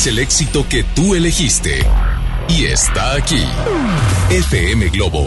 Es el éxito que tú elegiste. Y está aquí. FM Globo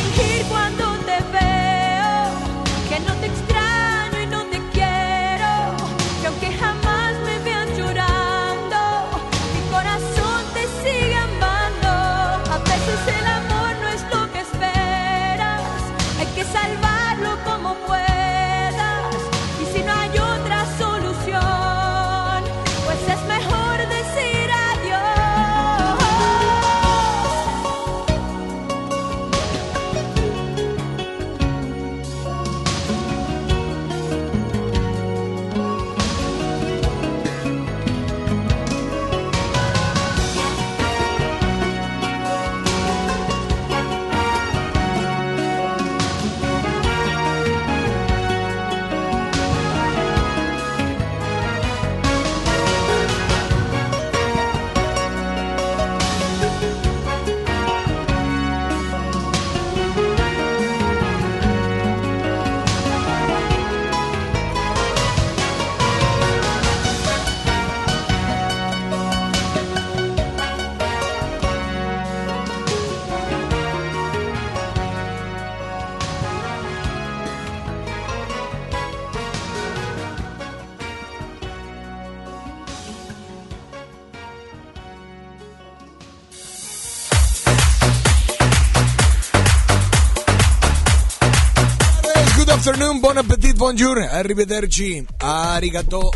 bonjour, arrivederci, arigato.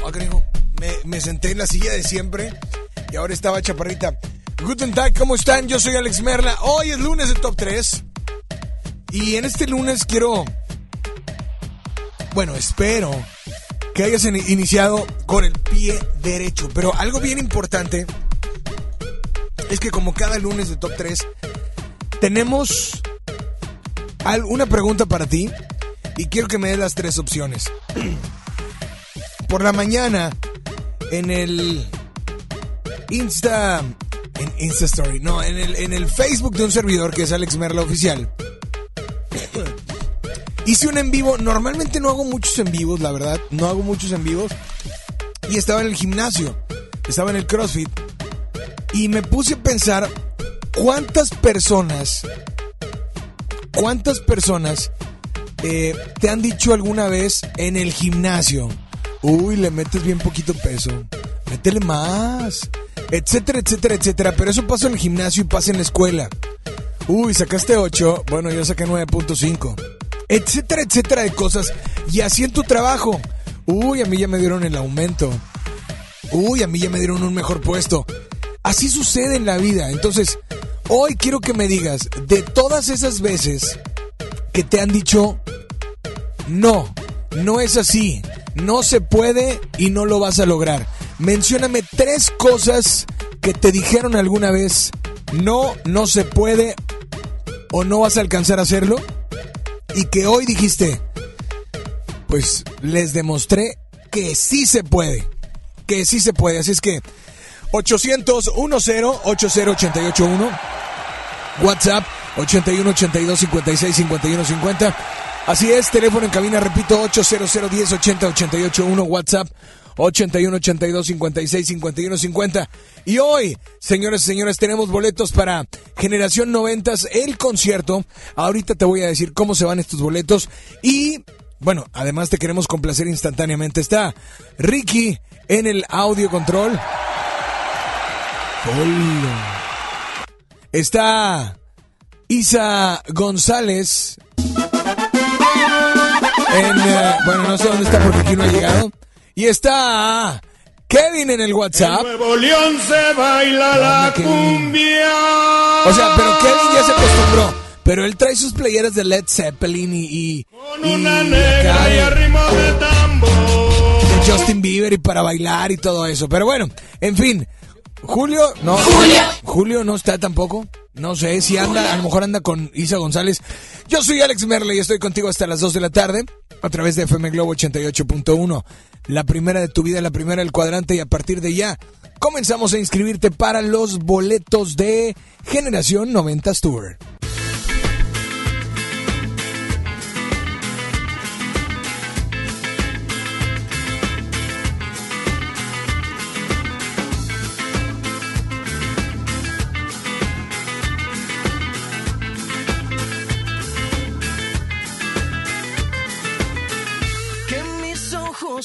Me, me senté en la silla de siempre y ahora estaba chaparrita. Guten Tag, ¿cómo están? Yo soy Alex Merla. Hoy es lunes de Top 3. Y en este lunes quiero... Bueno, espero que hayas iniciado con el pie derecho. Pero algo bien importante es que como cada lunes de Top 3, tenemos una pregunta para ti y quiero que me des las tres opciones. Por la mañana, en el Insta. En Insta Story, no, en el, en el Facebook de un servidor que es Alex Merla Oficial. Hice un en vivo. Normalmente no hago muchos en vivos, la verdad. No hago muchos en vivos. Y estaba en el gimnasio. Estaba en el CrossFit. Y me puse a pensar cuántas personas. Cuántas personas eh, te han dicho alguna vez en el gimnasio, uy, le metes bien poquito peso, métele más, etcétera, etcétera, etcétera. Pero eso pasa en el gimnasio y pasa en la escuela. Uy, sacaste 8, bueno, yo saqué 9.5. Etcétera, etcétera de cosas. Y así en tu trabajo. Uy, a mí ya me dieron el aumento. Uy, a mí ya me dieron un mejor puesto. Así sucede en la vida. Entonces, hoy quiero que me digas, de todas esas veces que te han dicho, no, no es así, no se puede y no lo vas a lograr. Mencióname tres cosas que te dijeron alguna vez, no, no se puede o no vas a alcanzar a hacerlo. Y que hoy dijiste, pues les demostré que sí se puede, que sí se puede. Así es que 800 10 80881 WhatsApp 81 82 56 51 50. Así es, teléfono en cabina, repito, 800 10 80 88 1, WhatsApp 81 82 56 51 50. Y hoy, señores y señores, tenemos boletos para Generación 90, el concierto. Ahorita te voy a decir cómo se van estos boletos. Y, bueno, además te queremos complacer instantáneamente. Está Ricky en el audio control. Está Isa González. En, eh, bueno, no sé dónde está porque aquí no ha llegado. Y está Kevin en el WhatsApp. En Nuevo León se baila la cumbia. O sea, pero Kevin ya se acostumbró. Pero él trae sus playeras de Led Zeppelin y. y Con una negra y a ritmo de tambor. de Justin Bieber y para bailar y todo eso. Pero bueno, en fin. Julio, no. Julio. Julio no está tampoco. No sé si anda, a lo mejor anda con Isa González. Yo soy Alex Merle y estoy contigo hasta las 2 de la tarde a través de FM Globo 88.1. La primera de tu vida, la primera del cuadrante y a partir de ya comenzamos a inscribirte para los boletos de Generación 90 Tour.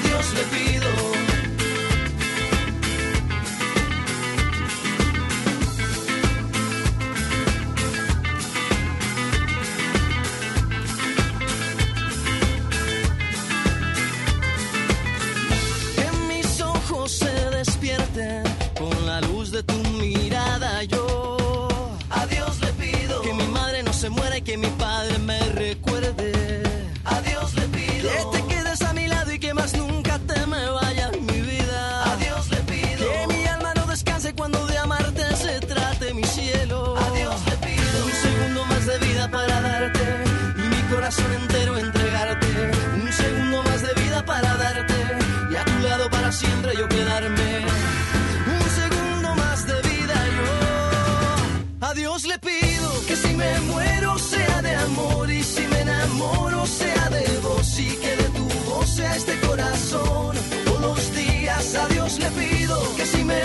Dios le pido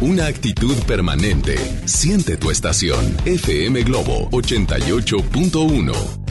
Una actitud permanente. Siente tu estación. FM Globo 88.1.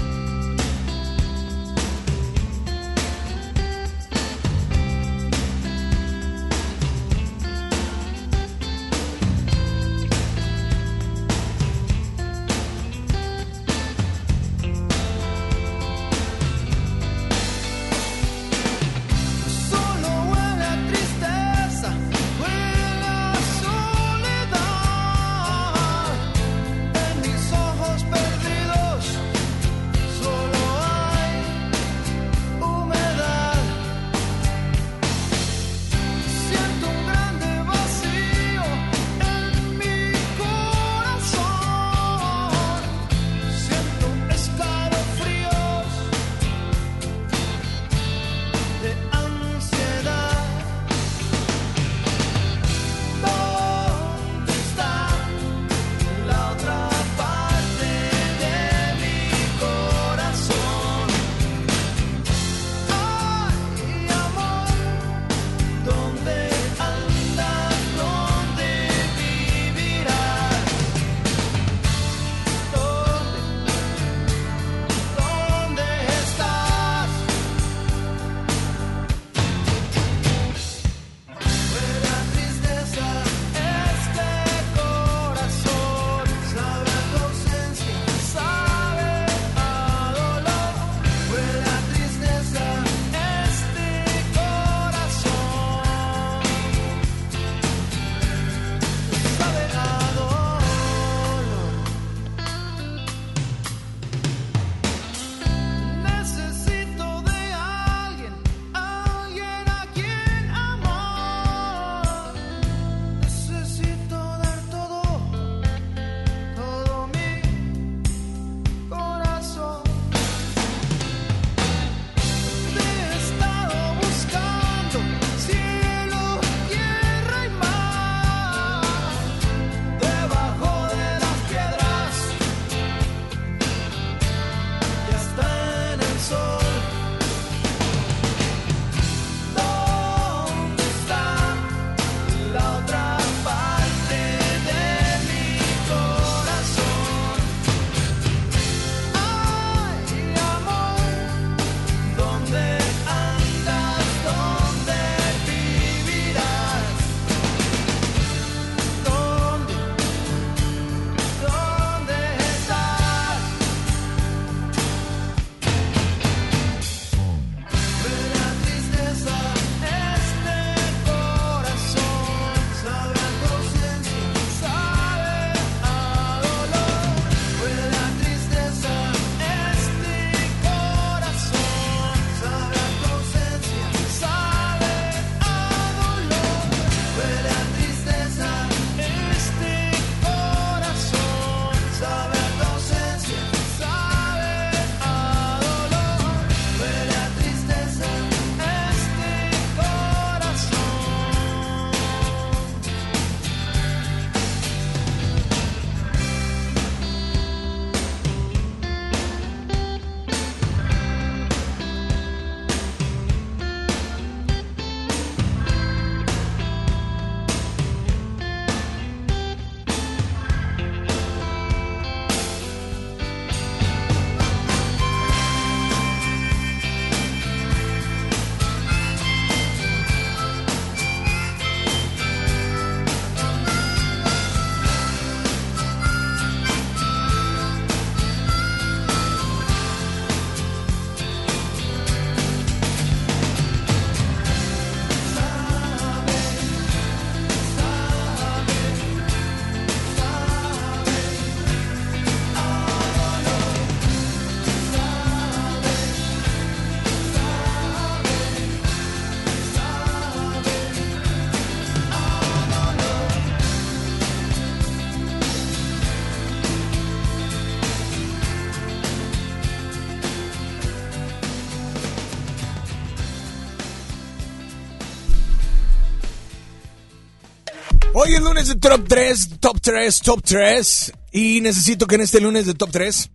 Hoy es lunes de Top 3, Top 3, Top 3. Y necesito que en este lunes de Top 3,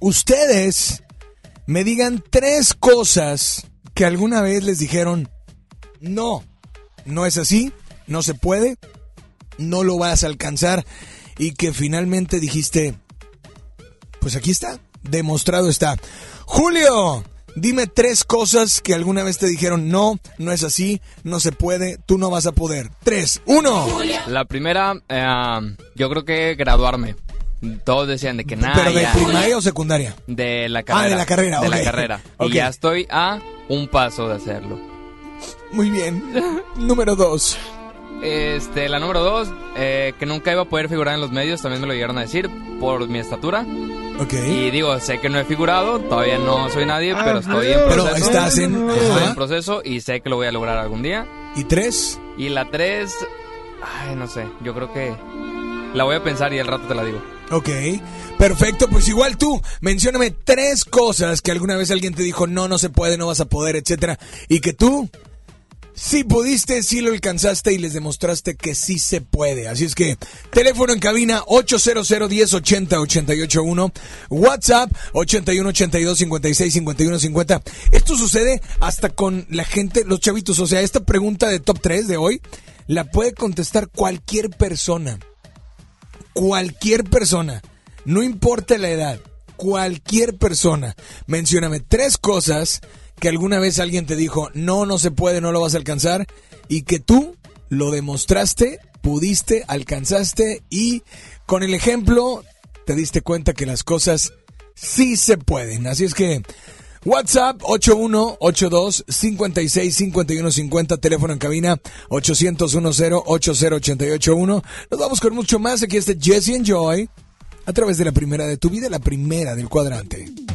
ustedes me digan tres cosas que alguna vez les dijeron, no, no es así, no se puede, no lo vas a alcanzar. Y que finalmente dijiste, pues aquí está, demostrado está. Julio, Dime tres cosas que alguna vez te dijeron, no, no es así, no se puede, tú no vas a poder. Tres, uno. La primera, eh, yo creo que graduarme. Todos decían de que nada. ¿Pero de primaria o secundaria? De la carrera. Ah, de la carrera, De la carrera. Y ya estoy a un paso de hacerlo. Muy bien. Número dos. Este, la número dos, eh, que nunca iba a poder figurar en los medios, también me lo llegaron a decir por mi estatura. Ok. Y digo, sé que no he figurado, todavía no soy nadie, pero estoy en proceso. Pero estás en... Estoy en proceso y sé que lo voy a lograr algún día. ¿Y tres? Y la tres, ay, no sé, yo creo que la voy a pensar y al rato te la digo. Ok, perfecto, pues igual tú, mencióname tres cosas que alguna vez alguien te dijo, no, no se puede, no vas a poder, etcétera, y que tú Sí pudiste, sí lo alcanzaste y les demostraste que sí se puede. Así es que teléfono en cabina 800 1080 881, WhatsApp 81 82 56 51 50. Esto sucede hasta con la gente, los chavitos, o sea, esta pregunta de top 3 de hoy la puede contestar cualquier persona. Cualquier persona, no importa la edad, cualquier persona. Mencióname tres cosas que alguna vez alguien te dijo, no, no se puede, no lo vas a alcanzar, y que tú lo demostraste, pudiste, alcanzaste, y con el ejemplo te diste cuenta que las cosas sí se pueden. Así es que WhatsApp 8182-565150, teléfono en cabina 800-10-80881. Nos vamos con mucho más. Aquí está Jesse Enjoy a través de la primera de tu vida, la primera del cuadrante.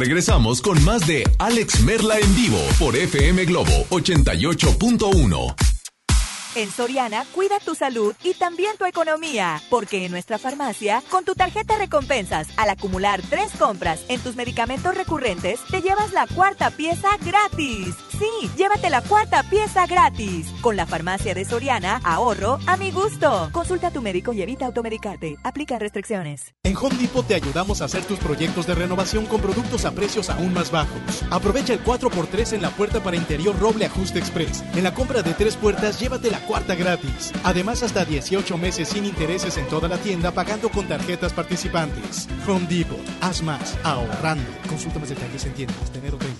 Regresamos con más de Alex Merla en vivo por FM Globo 88.1. En Soriana, cuida tu salud y también tu economía, porque en nuestra farmacia, con tu tarjeta recompensas, al acumular tres compras en tus medicamentos recurrentes, te llevas la cuarta pieza gratis. Sí, llévate la cuarta pieza gratis. Con la farmacia de Soriana, ahorro a mi gusto. Consulta a tu médico y evita automedicarte. Aplica restricciones. En Home Depot te ayudamos a hacer tus proyectos de renovación con productos a precios aún más bajos. Aprovecha el 4x3 en la puerta para interior roble ajuste express. En la compra de tres puertas, llévate la cuarta gratis. Además, hasta 18 meses sin intereses en toda la tienda pagando con tarjetas participantes. Home Depot, haz más, ahorrando. Consulta más detalles en tiendas de enero 30.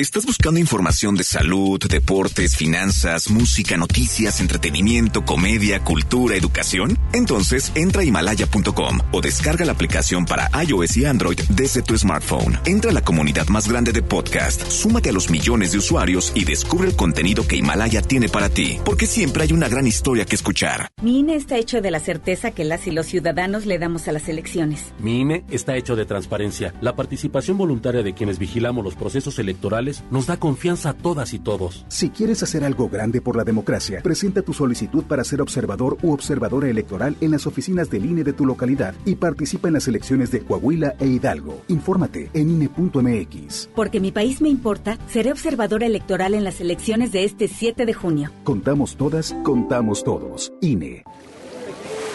¿Estás buscando información de salud, deportes, finanzas, música, noticias, entretenimiento, comedia, cultura, educación? Entonces entra a himalaya.com o descarga la aplicación para iOS y Android desde tu smartphone. Entra a la comunidad más grande de podcast, súmate a los millones de usuarios y descubre el contenido que Himalaya tiene para ti, porque siempre hay una gran historia que escuchar. Mi INE está hecho de la certeza que las y los ciudadanos le damos a las elecciones. Mi INE está hecho de transparencia, la participación voluntaria de quienes vigilamos los procesos electorales nos da confianza a todas y todos. Si quieres hacer algo grande por la democracia, presenta tu solicitud para ser observador u observadora electoral en las oficinas del INE de tu localidad y participa en las elecciones de Coahuila e Hidalgo. Infórmate en INE.mx. Porque mi país me importa, seré observadora electoral en las elecciones de este 7 de junio. Contamos todas, contamos todos. INE.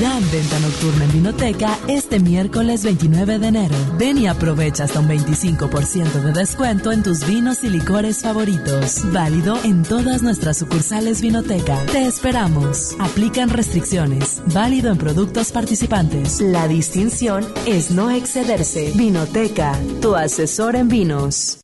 Gran venta nocturna en Vinoteca este miércoles 29 de enero. Ven y aprovecha hasta un 25% de descuento en tus vinos y licores favoritos. Válido en todas nuestras sucursales Vinoteca. Te esperamos. Aplican restricciones. Válido en productos participantes. La distinción es no excederse. Vinoteca, tu asesor en vinos.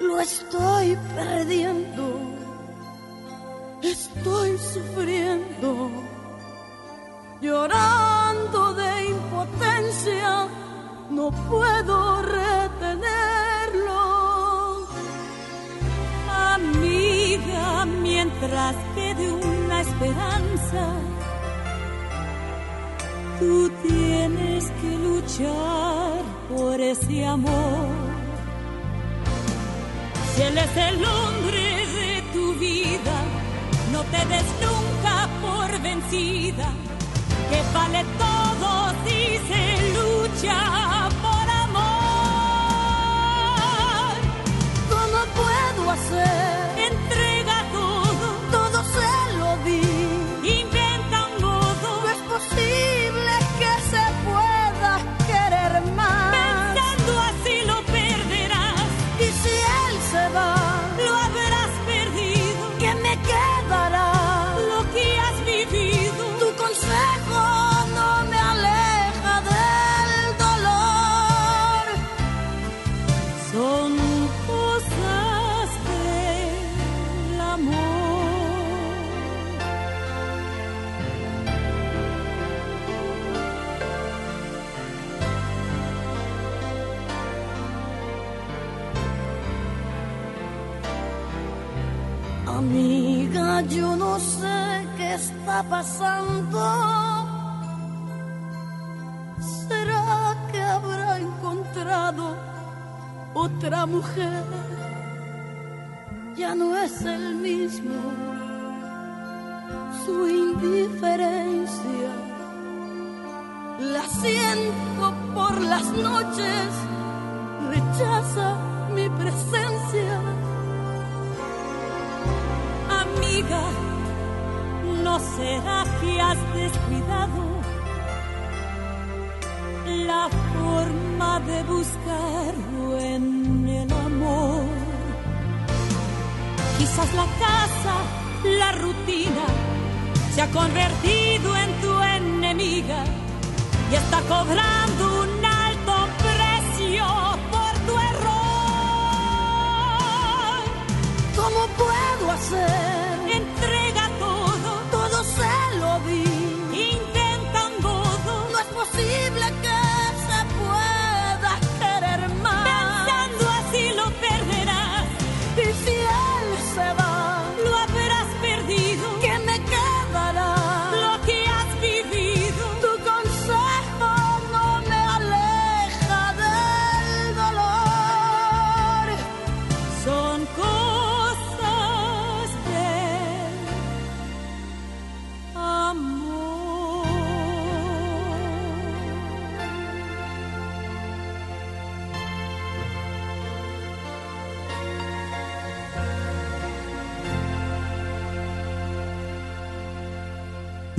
Lo estoy perdiendo. Estoy sufriendo. Llorando de impotencia. No puedo retenerlo. Amiga, mientras quede una esperanza, tú tienes que luchar por ese amor. Si él es el hombre de tu vida, no te des nunca por vencida, que vale todo si se lucha por amor. ¿Cómo puedo hacer?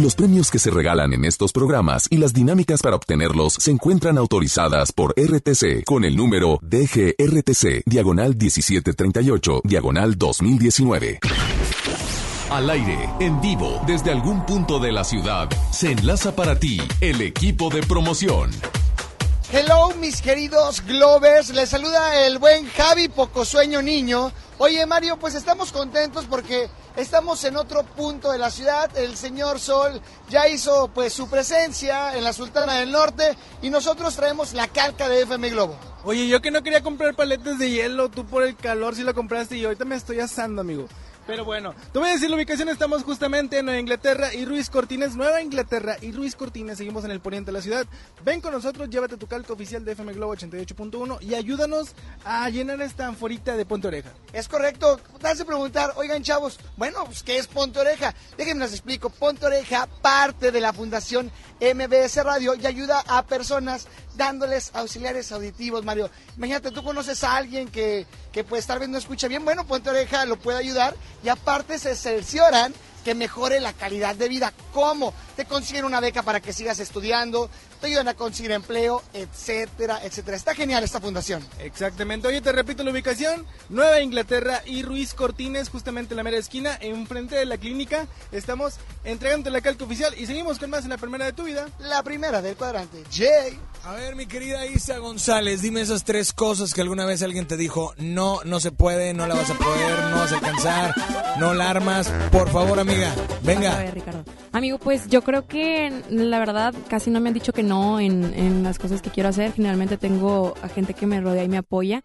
Los premios que se regalan en estos programas y las dinámicas para obtenerlos se encuentran autorizadas por RTC con el número DGRTC, diagonal 1738, diagonal 2019. Al aire, en vivo, desde algún punto de la ciudad, se enlaza para ti el equipo de promoción. Hello, mis queridos Glovers. Les saluda el buen Javi Pocosueño Niño. Oye, Mario, pues estamos contentos porque estamos en otro punto de la ciudad. El señor Sol ya hizo pues su presencia en la Sultana del Norte y nosotros traemos la calca de FM Globo. Oye, yo que no quería comprar paletas de hielo, tú por el calor sí lo compraste y ahorita me estoy asando, amigo. Pero bueno, te voy a decir la ubicación, estamos justamente en Nueva Inglaterra y Ruiz Cortines, Nueva Inglaterra y Ruiz Cortines, seguimos en el poniente de la ciudad. Ven con nosotros, llévate tu calca oficial de FM Globo 88.1 y ayúdanos a llenar esta anforita de Ponte Oreja. Es correcto. Te hace preguntar, oigan chavos, bueno, pues ¿qué es Ponte Oreja? Déjenme les explico. Ponte Oreja parte de la Fundación MBS Radio y ayuda a personas dándoles auxiliares auditivos, Mario. Imagínate, tú conoces a alguien que, que pues tal vez no escucha bien, bueno, Ponte Oreja lo puede ayudar y aparte se cercioran que mejore la calidad de vida. ¿Cómo? Te consiguen una beca para que sigas estudiando, te ayudan a conseguir empleo, etcétera, etcétera. Está genial esta fundación. Exactamente. Oye, te repito la ubicación. Nueva Inglaterra y Ruiz Cortines, justamente en la mera esquina, enfrente de la clínica. Estamos entregándote la calca oficial y seguimos con más en la primera de tu vida. La primera del cuadrante. Jay. A ver, mi querida Isa González, dime esas tres cosas que alguna vez alguien te dijo, no, no se puede, no la vas a poder, no vas a alcanzar, no la armas. Por favor, amiga, venga. A ver, Ricardo. Amigo, pues yo creo que la verdad casi no me han dicho que no en, en las cosas que quiero hacer. Generalmente tengo a gente que me rodea y me apoya.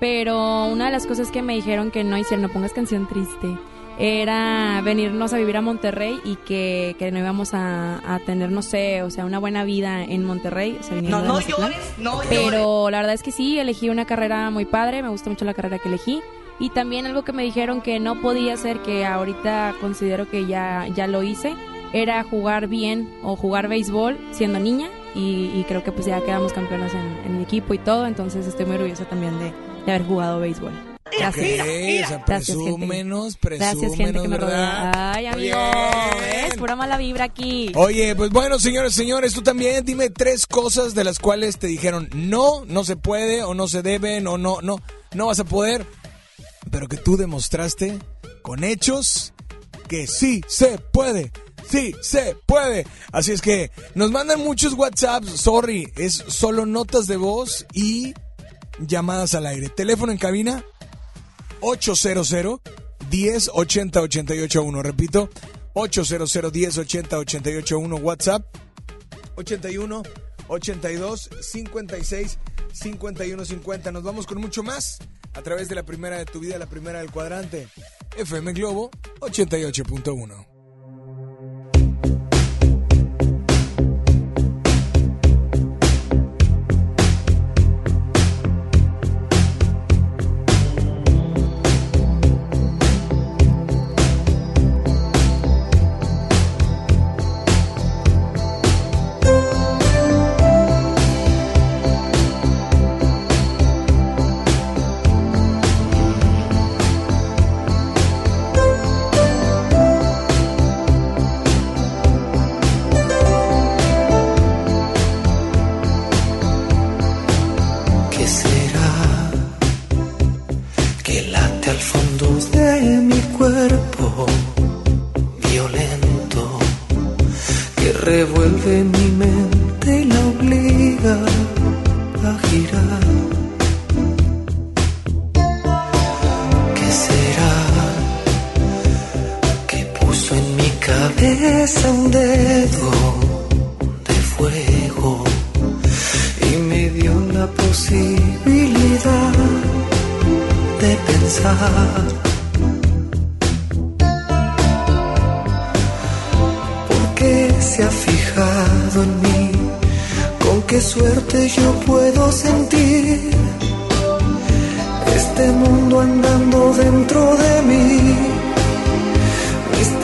Pero una de las cosas que me dijeron que no hicieron, no pongas canción triste, era venirnos a vivir a Monterrey y que, que no íbamos a, a tener, no sé, o sea, una buena vida en Monterrey. o sea, No, no llores, no Pero la verdad es que sí, elegí una carrera muy padre, me gusta mucho la carrera que elegí. Y también algo que me dijeron que no podía hacer, que ahorita considero que ya, ya lo hice, era jugar bien o jugar béisbol siendo niña. Y, y creo que pues ya quedamos campeonas en, en mi equipo y todo, entonces estoy muy orgullosa también de, de haber jugado béisbol. Gracias. Ok, o sea, Gracias, gente. presúmenos, Gracias, gente presúmenos, que me rodea. Ay, amigo, es pura mala vibra aquí. Oye, pues bueno, señores, señores, tú también dime tres cosas de las cuales te dijeron no, no se puede o no se deben o no, no, no vas a poder, pero que tú demostraste con hechos que sí se puede. Sí, se puede. Así es que nos mandan muchos WhatsApps. Sorry, es solo notas de voz y llamadas al aire. Teléfono en cabina 800 10 80 881. Repito, 800 10 80 881. WhatsApp 81 82 56 51 50. Nos vamos con mucho más a través de la primera de tu vida, la primera del cuadrante. FM Globo 88.1.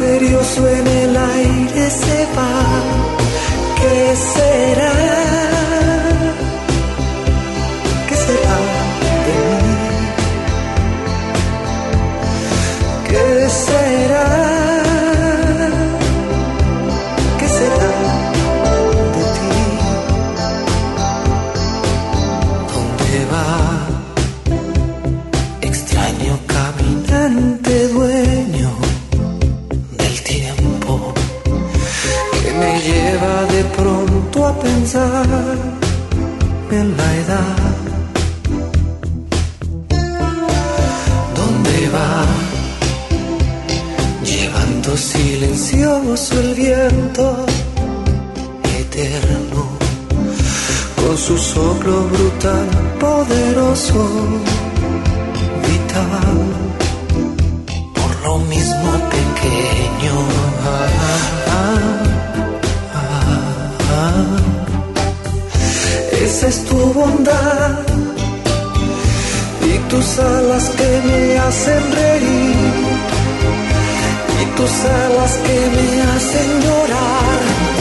Misterioso en el aire se va. ¿Qué será? La edad. ¿Dónde va? Llevando silencioso el viento eterno, con su soplo brutal, poderoso, es tu bondad y tus alas que me hacen reír y tus alas que me hacen llorar.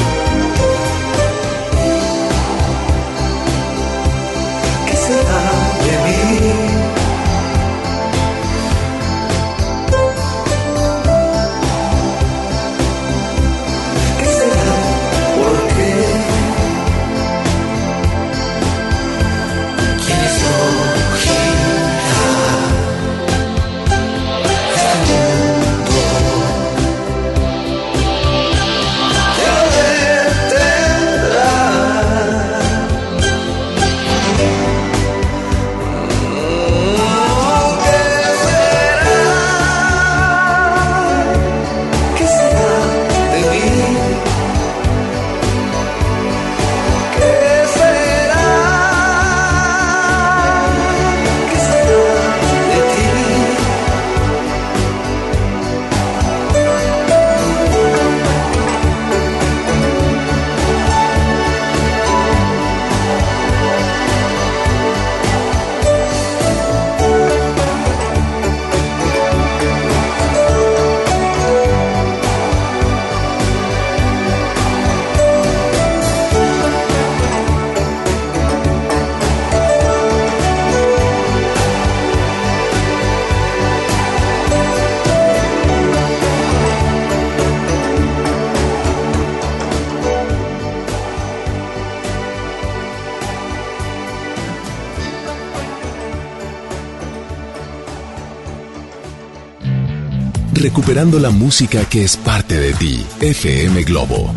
Recuperando la música que es parte de ti. FM Globo.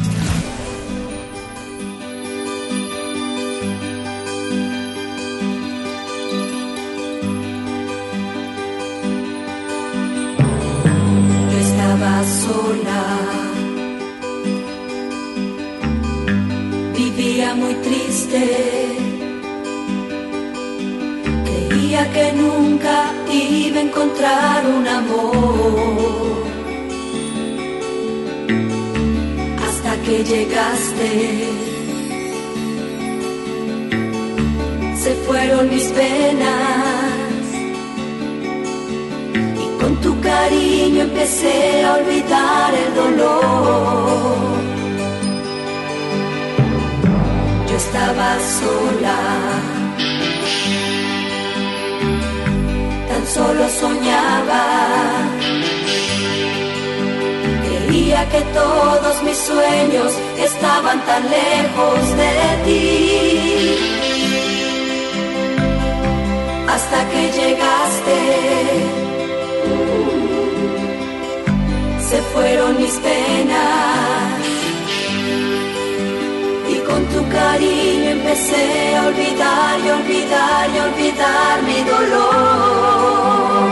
Penas. Con tu cariño empecé a olvidar el dolor. Yo estaba sola. Tan solo soñaba. Creía que todos mis sueños estaban tan lejos de ti. Hasta que llegaste se fueron mis penas y con tu cariño empecé a olvidar y olvidar y olvidar mi dolor.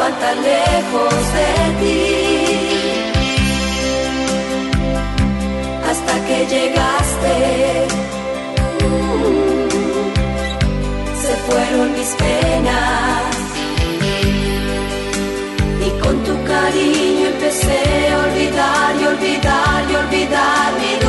Estaban tan lejos de ti. Hasta que llegaste, se fueron mis penas. Y con tu cariño empecé a olvidar y olvidar y olvidar mi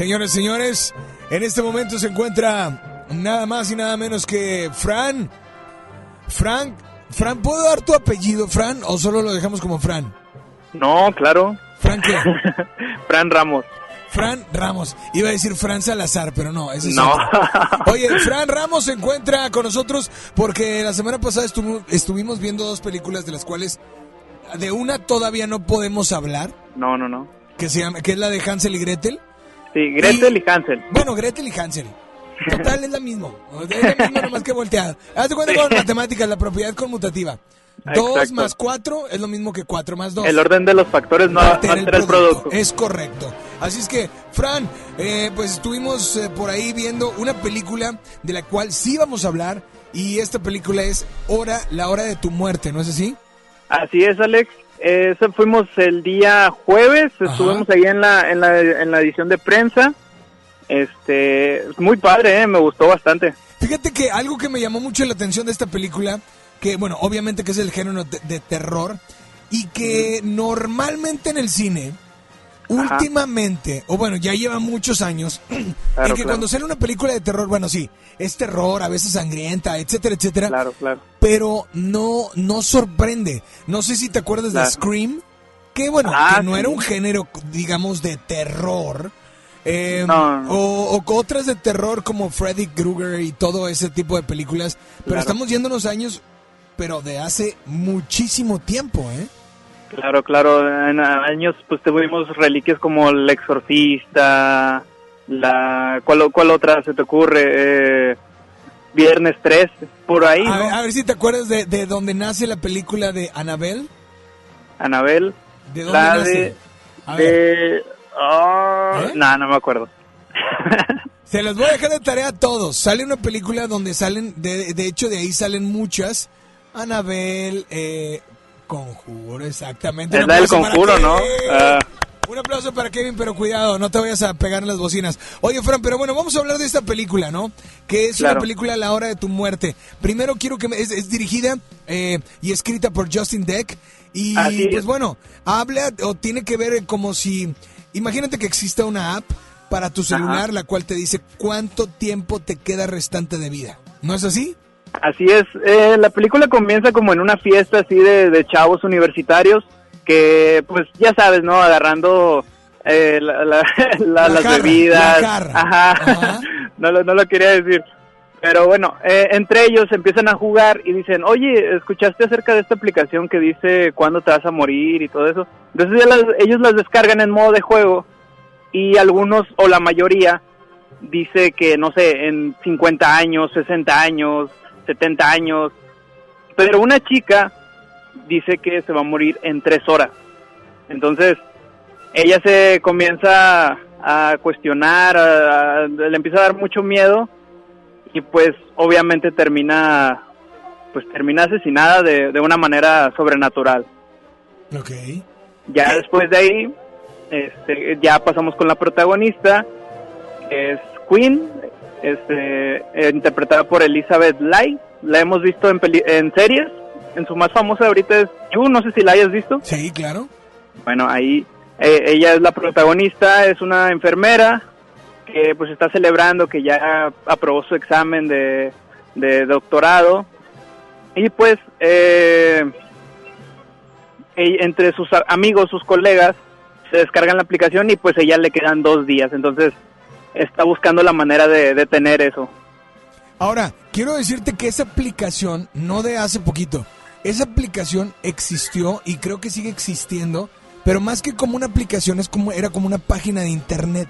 Señores, señores, en este momento se encuentra nada más y nada menos que Fran. Frank, Fran, ¿puedo dar tu apellido, Fran? ¿O solo lo dejamos como Fran? No, claro. ¿Fran qué? Fran Ramos. Fran Ramos. Iba a decir Fran Salazar, pero no, ese es No. otro. Oye, Fran Ramos se encuentra con nosotros porque la semana pasada estuvimos viendo dos películas de las cuales de una todavía no podemos hablar, No, no, no. que se llama, que es la de Hansel y Gretel. Sí, Gretel y, Hansel. Bueno, Gretel y Hansel. Total, es la mismo. Es la misma, nomás que volteada. Haz de cuenta con matemáticas, la propiedad conmutativa. 2 Exacto. más 4 es lo mismo que 4 más 2. El orden de los factores no, no altera el producto. Es correcto. Así es que, Fran, eh, pues estuvimos eh, por ahí viendo una película de la cual sí vamos a hablar. Y esta película es Hora, la hora de tu muerte, ¿no es así? Así es, Alex. Eh, fuimos el día jueves, estuvimos ahí en la, en la, en la edición de prensa. Este, muy padre, eh, me gustó bastante. Fíjate que algo que me llamó mucho la atención de esta película, que bueno, obviamente que es el género de, de terror, y que normalmente en el cine, últimamente, o bueno, ya lleva muchos años, Claro, en que claro. cuando sale una película de terror, bueno, sí, es terror, a veces sangrienta, etcétera, etcétera, Claro, claro. pero no, no sorprende. No sé si te acuerdas Claro. de Scream, que bueno, Ah, que no sí. era un género, digamos, de terror. eh, No, no. O, o otras de terror como Freddy Krueger y todo ese tipo de películas. Pero estamos yéndonos años, pero de hace muchísimo tiempo, ¿eh? Claro, claro, en años pues tuvimos reliquias como El Exorcista, la ¿cuál, cuál otra se te ocurre? Eh, Viernes 3, por ahí, A, ¿no? ver, a ver si te acuerdas de, de donde nace la película de Annabelle. Anabel, ¿De dónde la nace? de... A ver. de ah, ¿Eh? No, no me acuerdo. Se los voy a dejar de tarea a todos. Sale una película donde salen, de, de hecho de ahí salen muchas. Anabel, eh, Conjuro, exactamente. Es la del conjuro, ¿no? Ah. Un aplauso para Kevin, pero cuidado, no te vayas a pegar en las bocinas. Oye, Fran, pero bueno, vamos a hablar de esta película, ¿no? Que es una película La Hora de tu Muerte. Primero quiero que me, es, es dirigida eh, y escrita por Justin Deck. Y Así es. pues bueno, habla o tiene que ver como si, imagínate que exista una app para tu celular, Ajá. la cual te dice cuánto tiempo te queda restante de vida. ¿No es así? Así es, eh, la película comienza como en una fiesta así de, de chavos universitarios que pues ya sabes, ¿no? Agarrando eh, la- la- la- La las bebidas. jarra. Ajá. no, lo, no lo quería decir. Pero bueno, eh, entre ellos empiezan a jugar y dicen, oye, ¿escuchaste acerca de esta aplicación que dice cuándo te vas a morir y todo eso? Entonces ya las- ellos las descargan en modo de juego y algunos o la mayoría dice que, no sé, en 50 años, 60 años, 70 años. Pero una chica dice que se va a morir en tres horas. Entonces, ella se comienza a cuestionar, a- a- le empieza a dar mucho miedo y pues obviamente termina pues termina asesinada de, de una manera sobrenatural. Ok. Ya después de ahí, este, ya pasamos con la protagonista, que es Queen, este, interpretada por Elizabeth Lai. La hemos visto en, peli- en series. En su más famosa ahorita es You, no sé si la hayas visto. Sí, claro. Bueno, ahí eh, ella es la protagonista, es una enfermera que pues está celebrando que ya aprobó su examen de, de doctorado y pues eh, entre sus amigos, sus colegas, se descargan la aplicación y pues ella le quedan dos días, entonces está buscando la manera de, de tener eso. Ahora, quiero decirte que esa aplicación, no de hace poquito, esa aplicación existió y creo que sigue existiendo, pero más que como una aplicación, es como, era como una página de internet.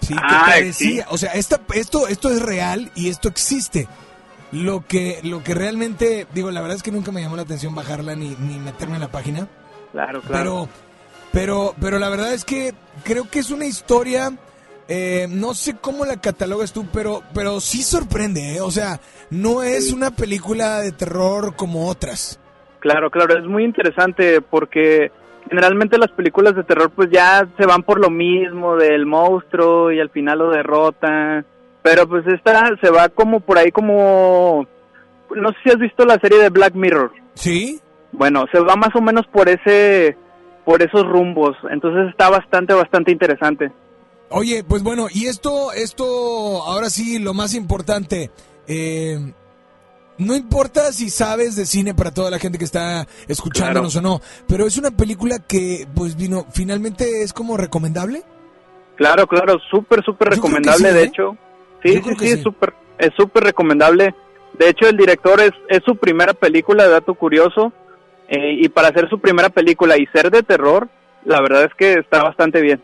Sí, que Ah, parecía, sí. o sea, esta, esto, esto es real y esto existe. Lo que, lo que realmente, digo, la verdad es que nunca me llamó la atención bajarla ni, ni meterme en la página. Claro, claro. Pero, pero, pero la verdad es que creo que es una historia. Eh, no sé cómo la catalogas tú, pero, pero sí sorprende, ¿eh? O sea, no es una película de terror como otras. Claro, claro, es muy interesante porque generalmente las películas de terror pues ya se van por lo mismo del monstruo y al final lo derrotan, pero pues esta se va como por ahí como no sé si has visto la serie de Black Mirror. Sí. Bueno, se va más o menos por ese por esos rumbos, entonces está bastante bastante interesante. Oye, pues bueno, y esto, esto, ahora sí, lo más importante, eh, no importa si sabes de cine para toda la gente que está escuchándonos o no, pero es una película que, pues vino, finalmente es como recomendable. Claro, claro, súper, súper recomendable, sí, de ¿eh? hecho. Sí, sí, sí, sí. es súper, es súper recomendable. De hecho, el director es, es su primera película, dato curioso, eh, y para hacer su primera película y ser de terror, la verdad es que está bastante bien.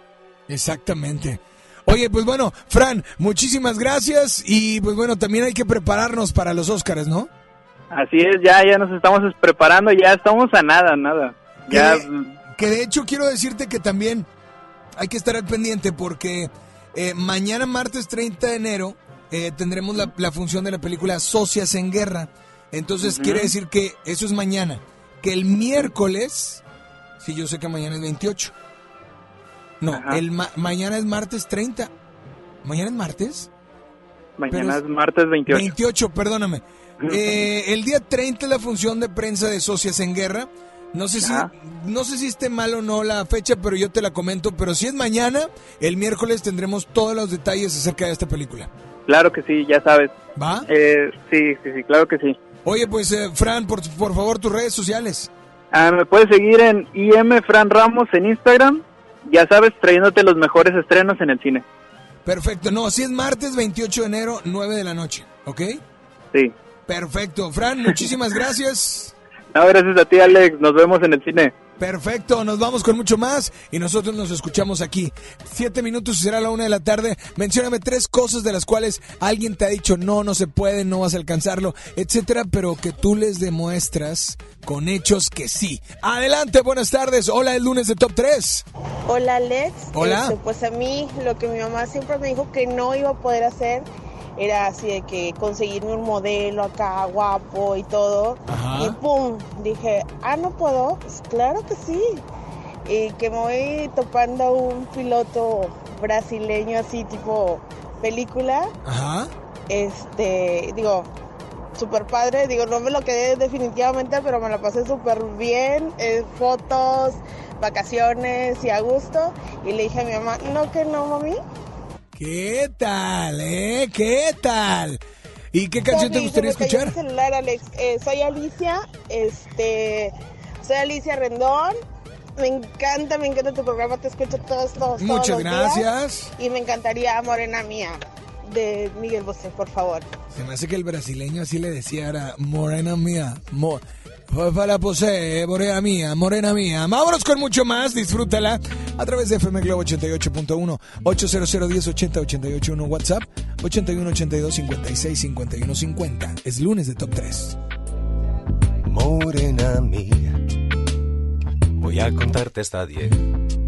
Exactamente. Oye, pues bueno, Fran, muchísimas gracias y pues bueno, también hay que prepararnos para los Óscares, ¿no? Así es, ya, ya nos estamos preparando, ya estamos a nada, nada. Ya, Que de hecho quiero decirte que también hay que estar al pendiente porque eh, mañana martes 30 de enero eh, tendremos la, la función de la película Socias en Guerra. Entonces quiere decir que eso es mañana. Que el miércoles, sí, yo sé que mañana es 28. No, Ajá. el ma- mañana es martes 30. ¿Mañana es martes? mañana es martes 28. 28, perdóname. Eh, el día 30 es la función de prensa de Socias en Guerra. No sé si Ajá. no sé si esté mal o no la fecha, pero yo te la comento. Pero si es mañana, el miércoles tendremos todos los detalles acerca de esta película. Claro que sí, ya sabes. ¿Va? Eh, sí, sí, sí, claro que sí. Oye, pues eh, Fran, por, por favor, tus redes sociales. Ah, me puedes seguir en IM Fran Ramos en Instagram. Ya sabes, trayéndote los mejores estrenos en el cine. Perfecto. No, si es martes 28 de enero, 9 de la noche. ¿Ok? Sí. Perfecto. Fran, muchísimas gracias. No, gracias a ti, Alex. Nos vemos en el cine. Perfecto, nos vamos con mucho más y nosotros nos escuchamos aquí. Siete minutos y será la una de la tarde. Mencióname tres cosas de las cuales alguien te ha dicho no, no se puede, no vas a alcanzarlo, etcétera, pero que tú les demuestras con hechos que sí. Adelante, buenas tardes. Hola, el lunes de Top 3. Hola Alex. Hola. Este, pues a mí lo que mi mamá siempre me dijo que no iba a poder hacer era así de que conseguirme un modelo acá guapo y todo. Ajá. Y pum, dije, ah, no puedo. Pues claro que sí. Y que me voy topando a un piloto brasileño así tipo película. Ajá. Este, digo, super padre, digo, no me lo quedé definitivamente, pero me la pasé súper bien, eh, fotos, vacaciones y a gusto. Y le dije a mi mamá, no que no, mami. ¿Qué tal, eh? ¿Qué tal? ¿Y qué canción te gustaría escuchar? mi celular, Alex. Eh, soy Alicia, este, soy Alicia Rendón. Me encanta, me encanta tu programa, te escucho todos, todos, todos Muchas días. gracias. Y me encantaría Morena Mía, de Miguel Bosé, por favor. Se me hace que el brasileño así le decía, era morena mía. Para posee, eh, morena mía, morena mía. Vámonos con mucho más, disfrútala a través de FM Globo 88.1, 800 1080 881 WhatsApp, 81 82 56 51 50. Es lunes de Top 3. Morena mía, voy a contarte hasta 10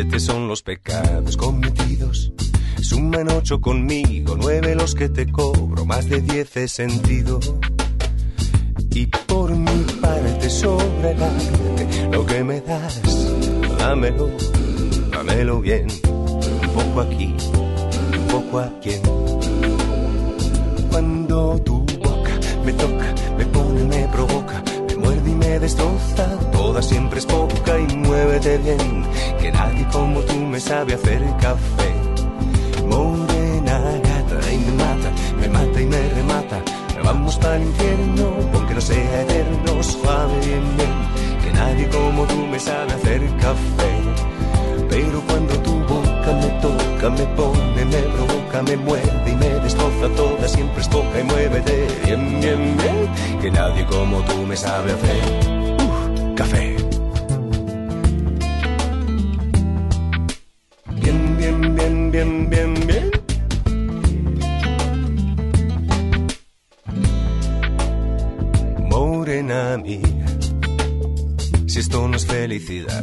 Siete son los pecados cometidos. Suman ocho conmigo, nueve los que te cobro, más de diez he sentido. Y por mi parte arte, lo que me das, dámelo, dámelo bien. Un poco aquí, un poco aquí. Cuando tu boca me toca, me pone, me provoca, me destroza. Toda siempre es poca y muévete bien, que nadie como tú me sabe hacer café. Morena gata y me mata, me mata y me remata. Vamos para el infierno, aunque no sea eterno, suave bien, bien, que nadie como tú me sabe hacer café. Pero cuando tu me toca, me pone, me provoca, me muerde y me destroza toda, siempre es poca y muévete bien, bien, bien, que nadie como tú me sabe hacer uh, café. Bien, bien, bien, bien, bien, bien. Morena mía, si esto no es felicidad,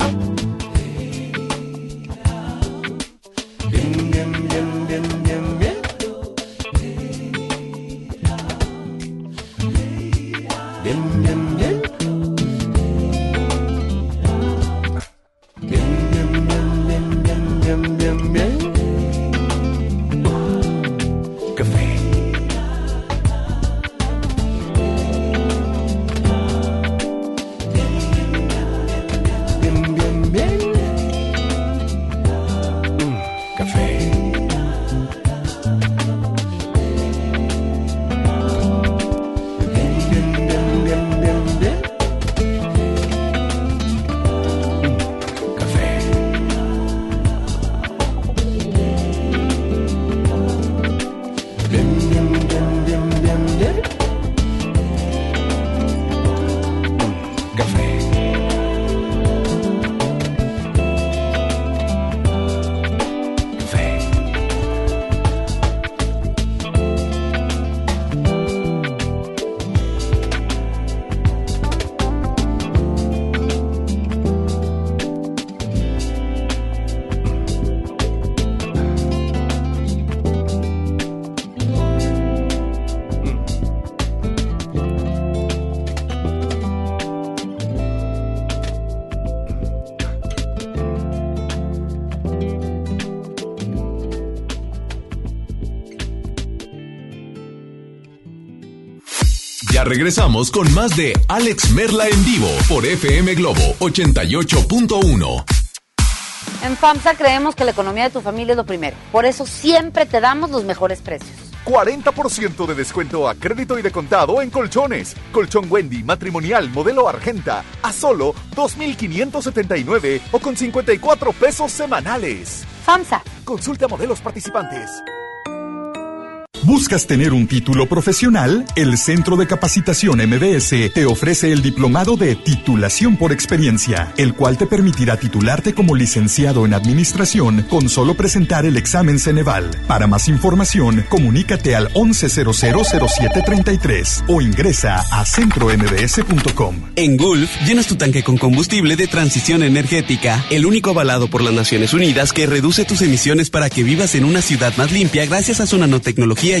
Ya regresamos con más de Alex Merla en vivo por FM Globo 88.1. En FAMSA creemos que la economía de tu familia es lo primero. Por eso siempre te damos los mejores precios. 40% de descuento a crédito y de contado en colchones. Colchón Wendy matrimonial modelo Argenta a solo 2.579 o con 54 pesos semanales. FAMSA. Consulta modelos participantes. ¿Buscas tener un título profesional? El Centro de Capacitación MBS te ofrece el diplomado de titulación por experiencia, el cual te permitirá titularte como licenciado en administración con solo presentar el examen Ceneval. Para más información, comunícate al 11000733 o ingresa a centrombs.com. En Gulf, llenas tu tanque con combustible de transición energética, el único avalado por las Naciones Unidas que reduce tus emisiones para que vivas en una ciudad más limpia gracias a su nanotecnología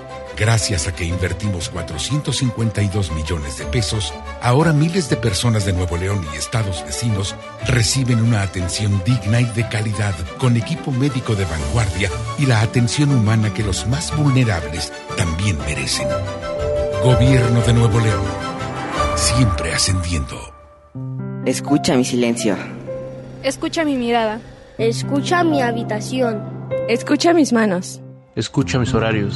Gracias a que invertimos 452 millones de pesos, ahora miles de personas de Nuevo León y estados vecinos reciben una atención digna y de calidad con equipo médico de vanguardia y la atención humana que los más vulnerables también merecen. Gobierno de Nuevo León, siempre ascendiendo. Escucha mi silencio. Escucha mi mirada. Escucha mi habitación. Escucha mis manos. Escucha mis horarios.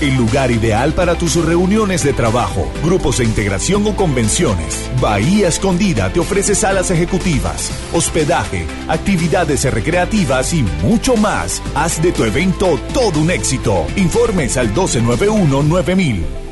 el lugar ideal para tus reuniones de trabajo, grupos de integración o convenciones. Bahía Escondida te ofrece salas ejecutivas, hospedaje, actividades recreativas y mucho más. Haz de tu evento todo un éxito. Informes al 1291-9000.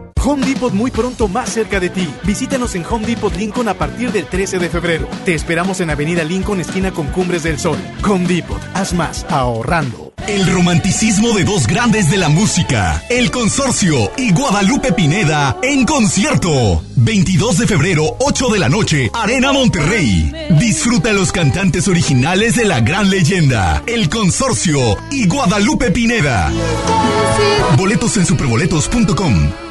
Home Depot muy pronto más cerca de ti. Visítanos en Home Depot Lincoln a partir del 13 de febrero. Te esperamos en Avenida Lincoln, esquina con Cumbres del Sol. Home Depot, haz más ahorrando. El romanticismo de dos grandes de la música, El Consorcio y Guadalupe Pineda en concierto. 22 de febrero, 8 de la noche, Arena Monterrey. Disfruta los cantantes originales de la gran leyenda, El Consorcio y Guadalupe Pineda. Boletos en superboletos.com.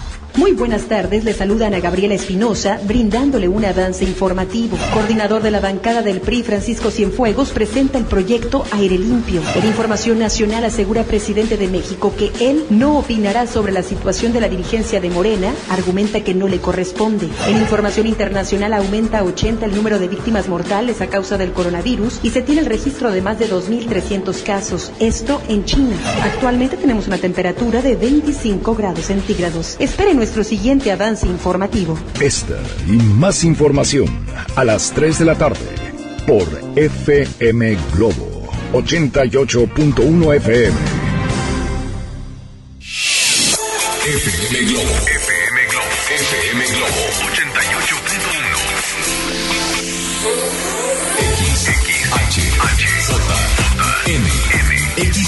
Muy buenas tardes, le saluda Ana Gabriela Espinosa, brindándole un avance informativo. Coordinador de la bancada del PRI, Francisco Cienfuegos, presenta el proyecto Aire Limpio. En Información Nacional asegura presidente de México que él no opinará sobre la situación de la dirigencia de Morena, argumenta que no le corresponde. En Información Internacional aumenta a 80 el número de víctimas mortales a causa del coronavirus y se tiene el registro de más de 2.300 casos. Esto en China. Actualmente tenemos una temperatura de 25 grados centígrados. Esperen nuestro siguiente avance informativo. Esta y más información a las 3 de la tarde por FM Globo 88.1 FM. FM Globo.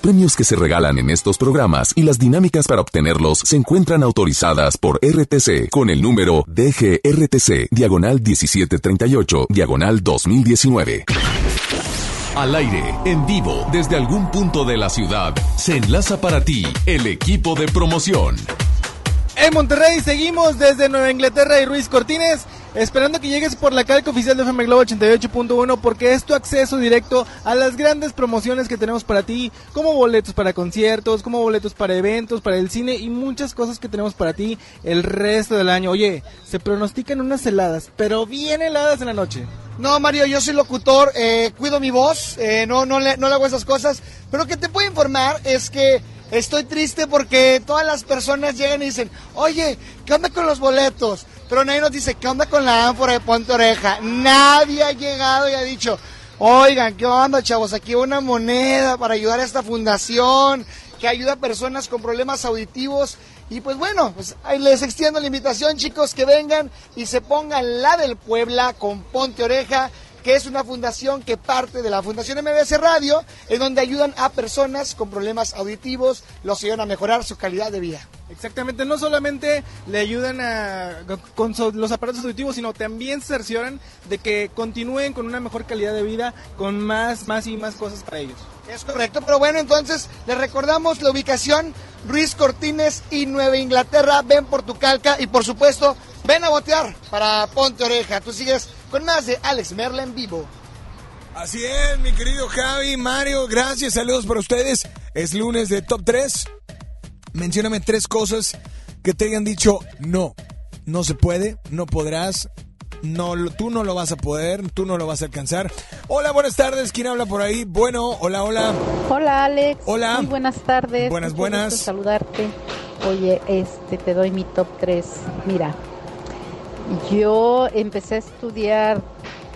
Premios que se regalan en estos programas y las dinámicas para obtenerlos se encuentran autorizadas por RTC con el número DGRTC, diagonal 1738, diagonal 2019. Al aire, en vivo, desde algún punto de la ciudad, se enlaza para ti el equipo de promoción. En Monterrey seguimos desde Nueva Inglaterra y Ruiz Cortines. Esperando que llegues por la calca oficial de FM Globo 88.1 porque es tu acceso directo a las grandes promociones que tenemos para ti, como boletos para conciertos, como boletos para eventos, para el cine y muchas cosas que tenemos para ti el resto del año. Oye, se pronostican unas heladas, pero bien heladas en la noche. No, Mario, yo soy locutor, eh, cuido mi voz, eh, no, no, le, no hago esas cosas, pero que te puedo informar es que estoy triste porque todas las personas llegan y dicen, oye, ¿qué onda con los boletos? Pero nadie nos dice, ¿qué onda con la ánfora de Ponte Oreja? Nadie ha llegado y ha dicho, oigan, ¿qué onda, chavos? Aquí una moneda para ayudar a esta fundación que ayuda a personas con problemas auditivos. Y pues bueno, pues les extiendo la invitación, chicos, que vengan y se pongan la del Puebla con Ponte Oreja que es una fundación que parte de la Fundación MBS Radio, en donde ayudan a personas con problemas auditivos, los ayudan a mejorar su calidad de vida. Exactamente, no solamente le ayudan a, con so- los aparatos auditivos, sino también se cercioran de que continúen con una mejor calidad de vida, con más, más y más cosas para ellos. Es correcto, pero bueno, entonces les recordamos la ubicación, Ruiz Cortines y Nueva Inglaterra, ven por tu calca y por supuesto, ven a botear para Ponte Oreja. Tú sigues con más de Alex Merla en vivo. Así es, mi querido Javi, Mario, gracias, saludos para ustedes. Es lunes de Top 3. Mencióname tres cosas que te hayan dicho no, no se puede, no podrás, no, tú no lo vas a poder, tú no lo vas a alcanzar. Hola, buenas tardes, ¿quién habla por ahí? Bueno, hola, hola. Hola Alex. Hola. Muy buenas tardes. Buenas, Mucho buenas. gusto saludarte. Oye, este te doy mi top 3. Mira, yo empecé a estudiar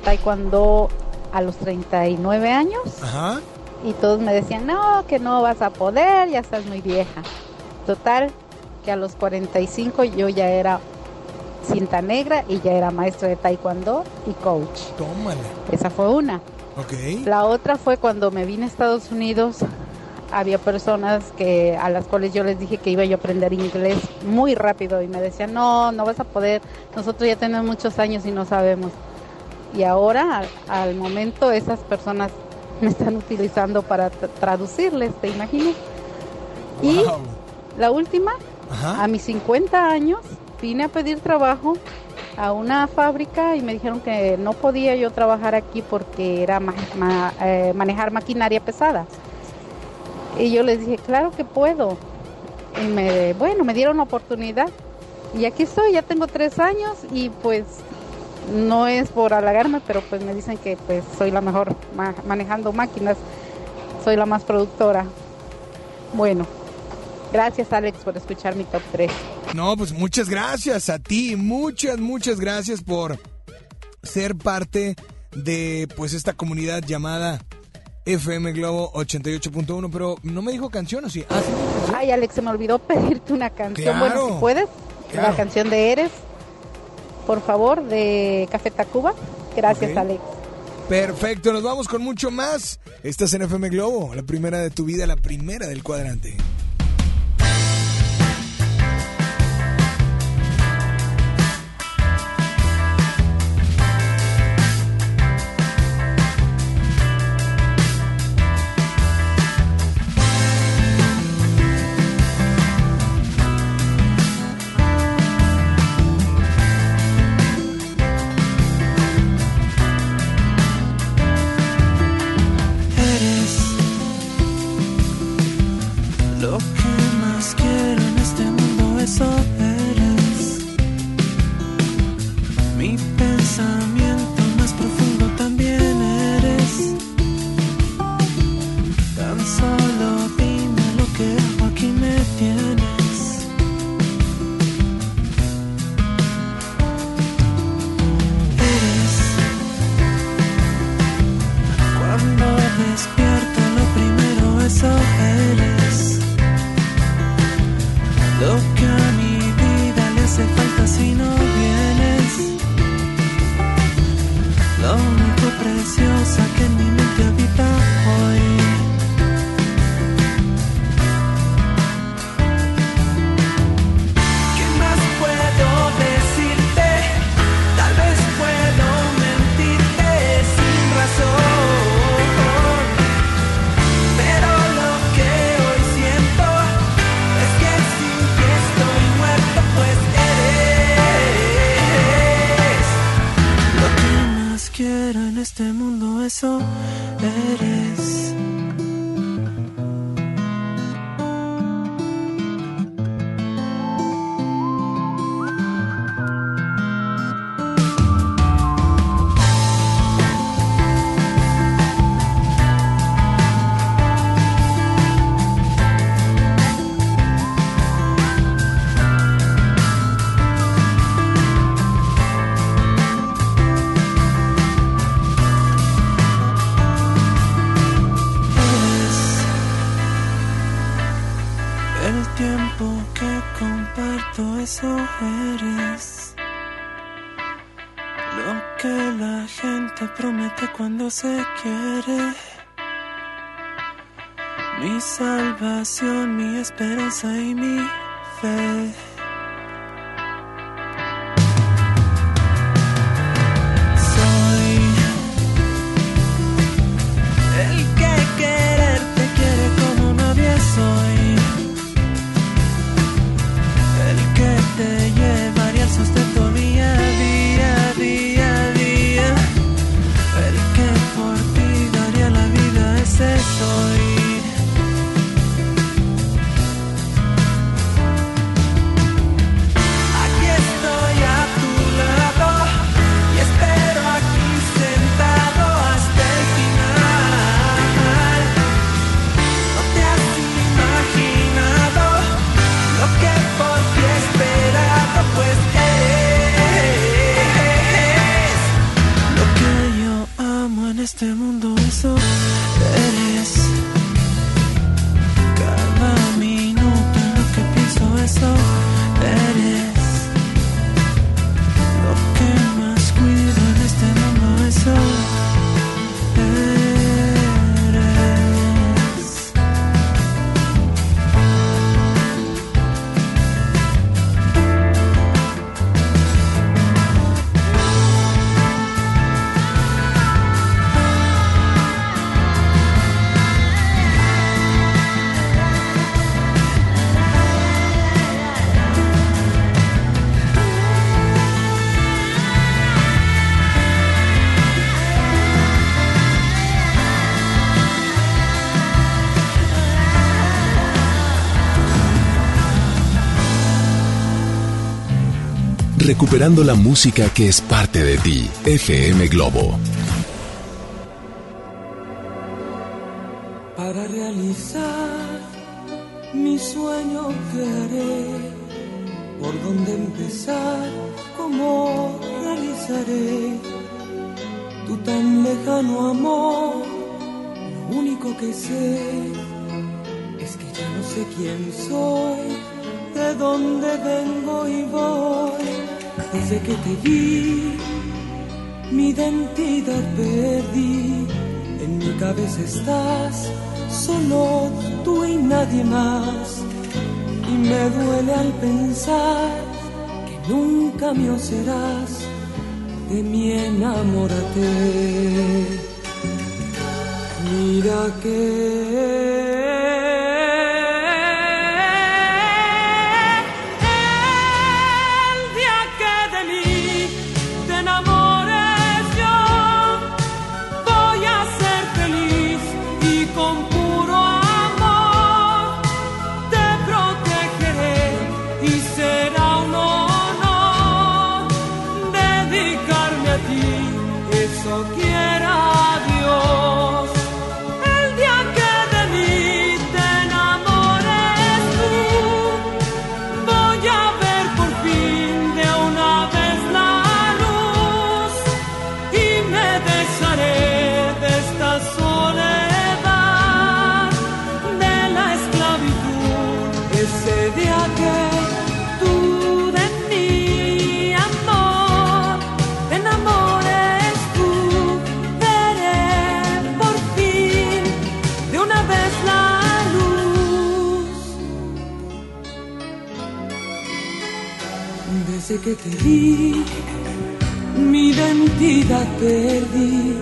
taekwondo a los 39 años Ajá. y todos me decían, "No, que no vas a poder, ya estás muy vieja." Total que a los 45 yo ya era cinta negra y ya era maestro de taekwondo y coach. Tómala. Esa fue una. Ok. La otra fue cuando me vine a Estados Unidos. Había personas que a las cuales yo les dije que iba yo a aprender inglés muy rápido y me decían, no, no vas a poder, nosotros ya tenemos muchos años y no sabemos. Y ahora, al, al momento, esas personas me están utilizando para tra- traducirles, ¿te imaginas? Y la última, a mis 50 años, vine a pedir trabajo a una fábrica y me dijeron que no podía yo trabajar aquí porque era ma- ma- eh, manejar maquinaria pesada. Y yo les dije, claro que puedo. Y me, bueno, me dieron la oportunidad. Y aquí estoy, ya tengo tres años y pues no es por halagarme, pero pues me dicen que pues soy la mejor ma- manejando máquinas, soy la más productora. Bueno, gracias Alex por escuchar mi top 3. No, pues muchas gracias a ti, muchas, muchas gracias por ser parte de pues esta comunidad llamada FM Globo 88.1, pero no me dijo canción, ¿o sí? Ah, sí. Ay Alex, se me olvidó pedirte una canción. Claro, bueno, si puedes, claro. la canción de Eres, por favor, de Café Tacuba. Gracias. Alex. Perfecto, nos vamos con mucho más. Estás en FM Globo, la primera de tu vida, la primera del cuadrante. Mi esperanza y mi fe. Recuperando la música que es parte de ti. FM Globo. Para realizar mi sueño que haré, por dónde empezar, cómo realizaré tu tan lejano amor. Lo único que sé es que ya no sé quién soy, de dónde vengo. Desde que te vi, mi identidad perdí. En mi cabeza estás, solo tú y nadie más. Y me duele al pensar que nunca mío serás. De mí enamórate. Mira que que te vi, mi identidad perdí.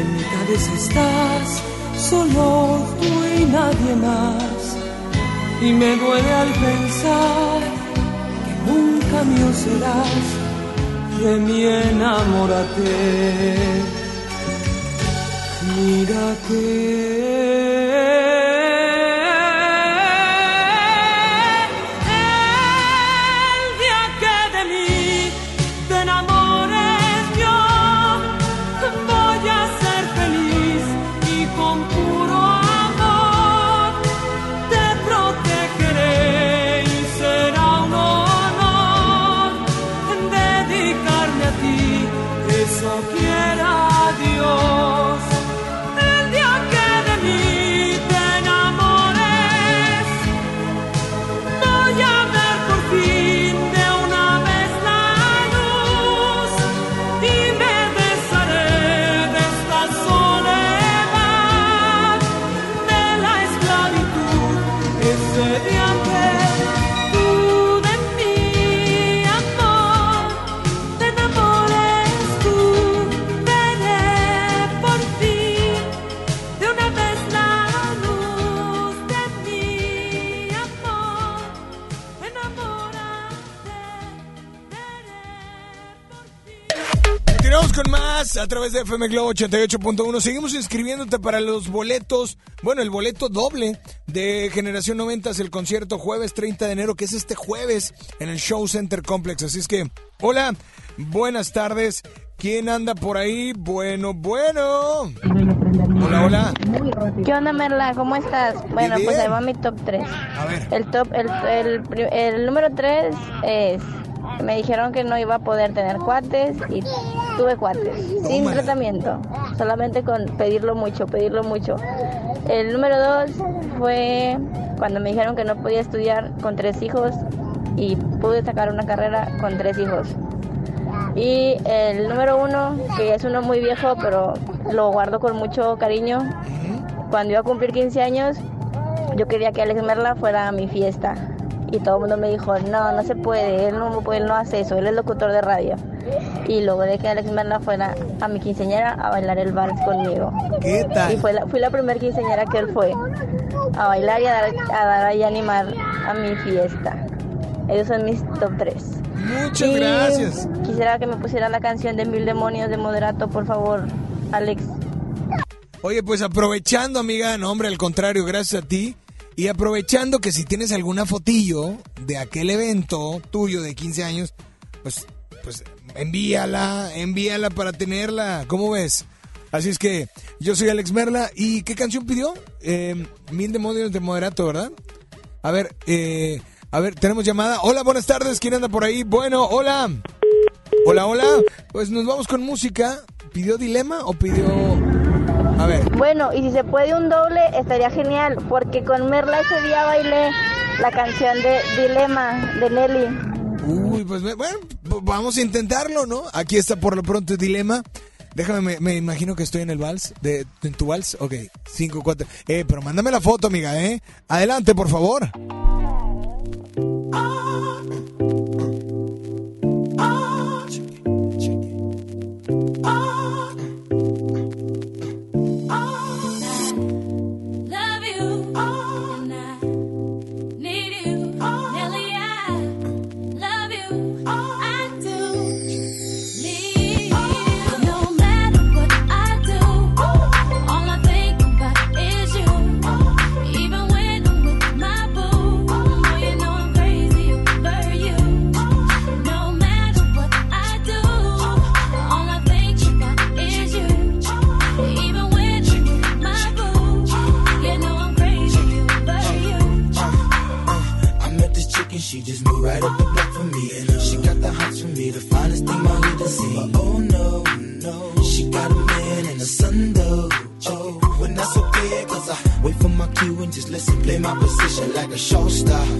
En mi cabeza estás, solo tú y nadie más. Y me duele al pensar que nunca mío serás. De mí enamórate. Mira a través de FM Globo 88.1. Seguimos inscribiéndote para los boletos, bueno, el boleto doble de Generación 90, el concierto jueves 30 de enero, que es este jueves en el Show Center Complex. Así es que, hola, buenas tardes. ¿Quién anda por ahí? Bueno, bueno. Hola, hola. ¿Qué onda, Merla? ¿Cómo estás? Bueno, Bien, pues ahí va mi top 3. A ver. El top, el, el, el número 3 es, me dijeron que no iba a poder tener cuates y tuve cuates, sin tratamiento, solamente con pedirlo mucho, pedirlo mucho. El número 2 fue cuando me dijeron que no podía estudiar con tres hijos y pude sacar una carrera con tres hijos. Y el número uno, que es uno muy viejo, pero lo guardo con mucho cariño. Cuando iba a cumplir 15 años, yo quería que Alex Merla fuera a mi fiesta. Y todo el mundo me dijo, no, no se puede, él no, puede, él no hace eso, él es locutor de radio. Y logré que Alex Merla fuera a mi quinceañera a bailar el vals conmigo. ¿Qué tal? Y fue la, fui la primera quinceañera que él fue a bailar y a dar, a dar y animar a mi fiesta. Esos son mis top 3. Muchas gracias. Quisiera que me pusieran la canción de Mil Demonios de Moderato, por favor, Alex. Oye, pues aprovechando, amiga, no, hombre, al contrario, gracias a ti. Y aprovechando que si tienes alguna fotillo de aquel evento tuyo de 15 años, pues, pues, envíala, envíala para tenerla. ¿Cómo ves? Así es que yo soy Alex Merla. ¿Y qué canción pidió? Em, Mil demonios de moderato, ¿verdad? A ver, eh, a ver, tenemos llamada. Hola, buenas tardes. ¿Quién anda por ahí? Bueno, hola. Hola, hola. Pues nos vamos con música. ¿Pidió dilema o pidió bueno, y si se puede un doble, estaría genial, porque con Merla ese día bailé la canción de Dilema de Nelly. Uy, pues bueno, vamos a intentarlo, ¿no? Aquí está por lo pronto Dilema. Déjame, me, me, imagino que estoy en el vals, de, en tu vals, ok, 5, 4, eh, pero mándame la foto, amiga, eh, adelante, por favor. dancing like a show star.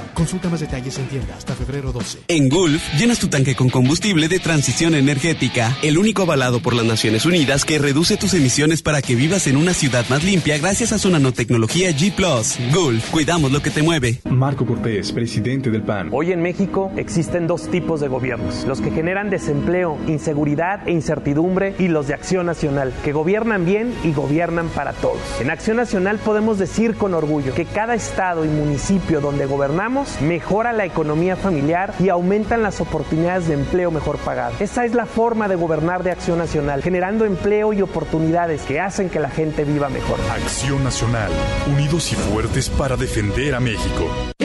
Consulta más detalles en tienda hasta febrero 12. En Gulf, llenas tu tanque con combustible de transición energética, el único avalado por las Naciones Unidas que reduce tus emisiones para que vivas en una ciudad más limpia gracias a su nanotecnología G ⁇ Gulf, cuidamos lo que te mueve. Marco Cortés, presidente del PAN. Hoy en México existen dos tipos de gobiernos, los que generan desempleo, inseguridad e incertidumbre y los de Acción Nacional, que gobiernan bien y gobiernan para todos. En Acción Nacional podemos decir con orgullo que cada estado y municipio donde gobernamos mejora la economía familiar y aumentan las oportunidades de empleo mejor pagado. Esa es la forma de gobernar de Acción Nacional, generando empleo y oportunidades que hacen que la gente viva mejor. Acción Nacional, unidos y fuertes para defender a México.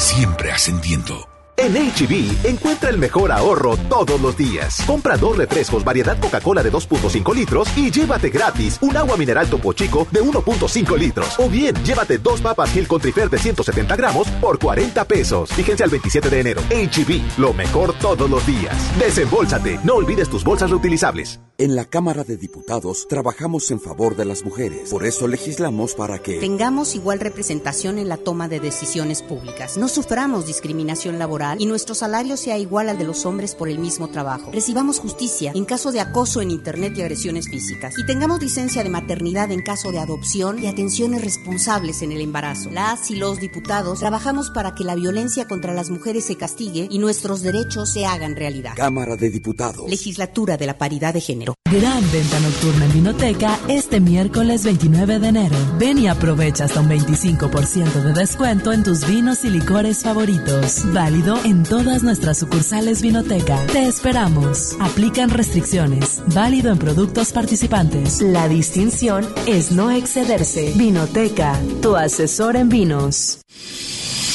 Siempre ascendiendo. En HB, encuentra el mejor ahorro todos los días. Compra dos refrescos variedad Coca-Cola de 2.5 litros y llévate gratis un agua mineral Topo Chico de 1.5 litros. O bien, llévate dos papas Gil Trifer de 170 gramos por 40 pesos. Fíjense al 27 de enero. HB, lo mejor todos los días. Desembolsate. No olvides tus bolsas reutilizables. En la Cámara de Diputados trabajamos en favor de las mujeres. Por eso legislamos para que tengamos igual representación en la toma de decisiones públicas. No suframos discriminación laboral y nuestro salario sea igual al de los hombres por el mismo trabajo. Recibamos justicia en caso de acoso en Internet y agresiones físicas. Y tengamos licencia de maternidad en caso de adopción y atenciones responsables en el embarazo. Las y los diputados trabajamos para que la violencia contra las mujeres se castigue y nuestros derechos se hagan realidad. Cámara de Diputados. Legislatura de la Paridad de Género. Gran venta nocturna en Vinoteca este miércoles 29 de enero. Ven y aprovecha hasta un 25% de descuento en tus vinos y licores favoritos. Válido en todas nuestras sucursales Vinoteca. Te esperamos. Aplican restricciones. Válido en productos participantes. La distinción es no excederse. Vinoteca, tu asesor en vinos.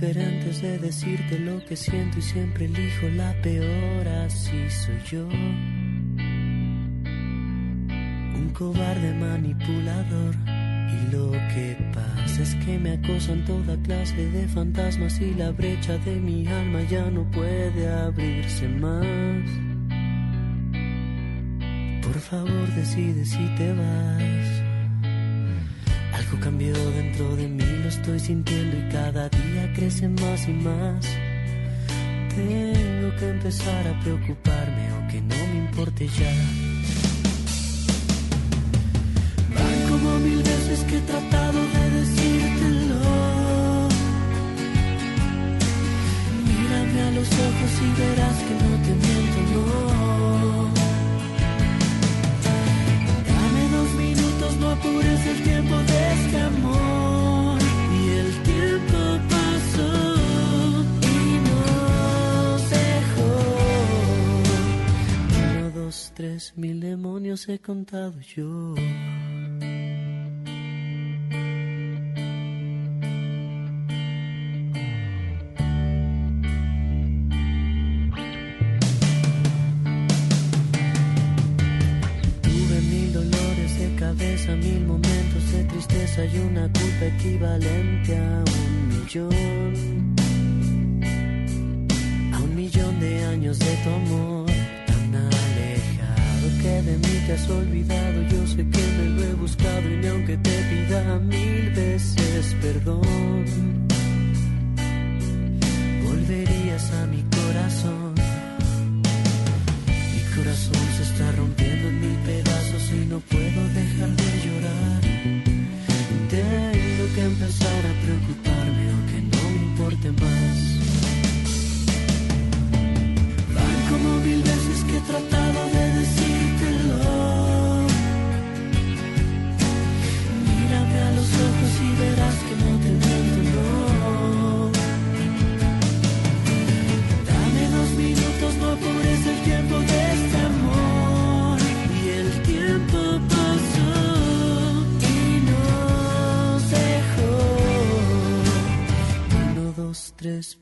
Diferentes de decirte lo que siento y siempre elijo la peor, así soy yo. Un cobarde manipulador. Y lo que pasa es que me acosan toda clase de fantasmas y la brecha de mi alma ya no puede abrirse más. Por favor decide si te vas. Algo cambió dentro de mí, lo estoy sintiendo y cada día crece más y más. Tengo que empezar a preocuparme, aunque no me importe ya. Van como mil veces que he tratado de decírtelo. Mírame a los ojos y verás que no te miento, no. Apures el tiempo de este amor. Y el tiempo pasó y nos dejó. Uno, dos, tres, mil demonios he contado yo. Cabeza, mil momentos de tristeza y una culpa equivalente a un millón. A un millón de años de tu amor, tan alejado que de mí te has olvidado. Yo sé que me lo he buscado y ni aunque te pida mil veces perdón,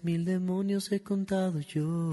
mil demonios he contado yo.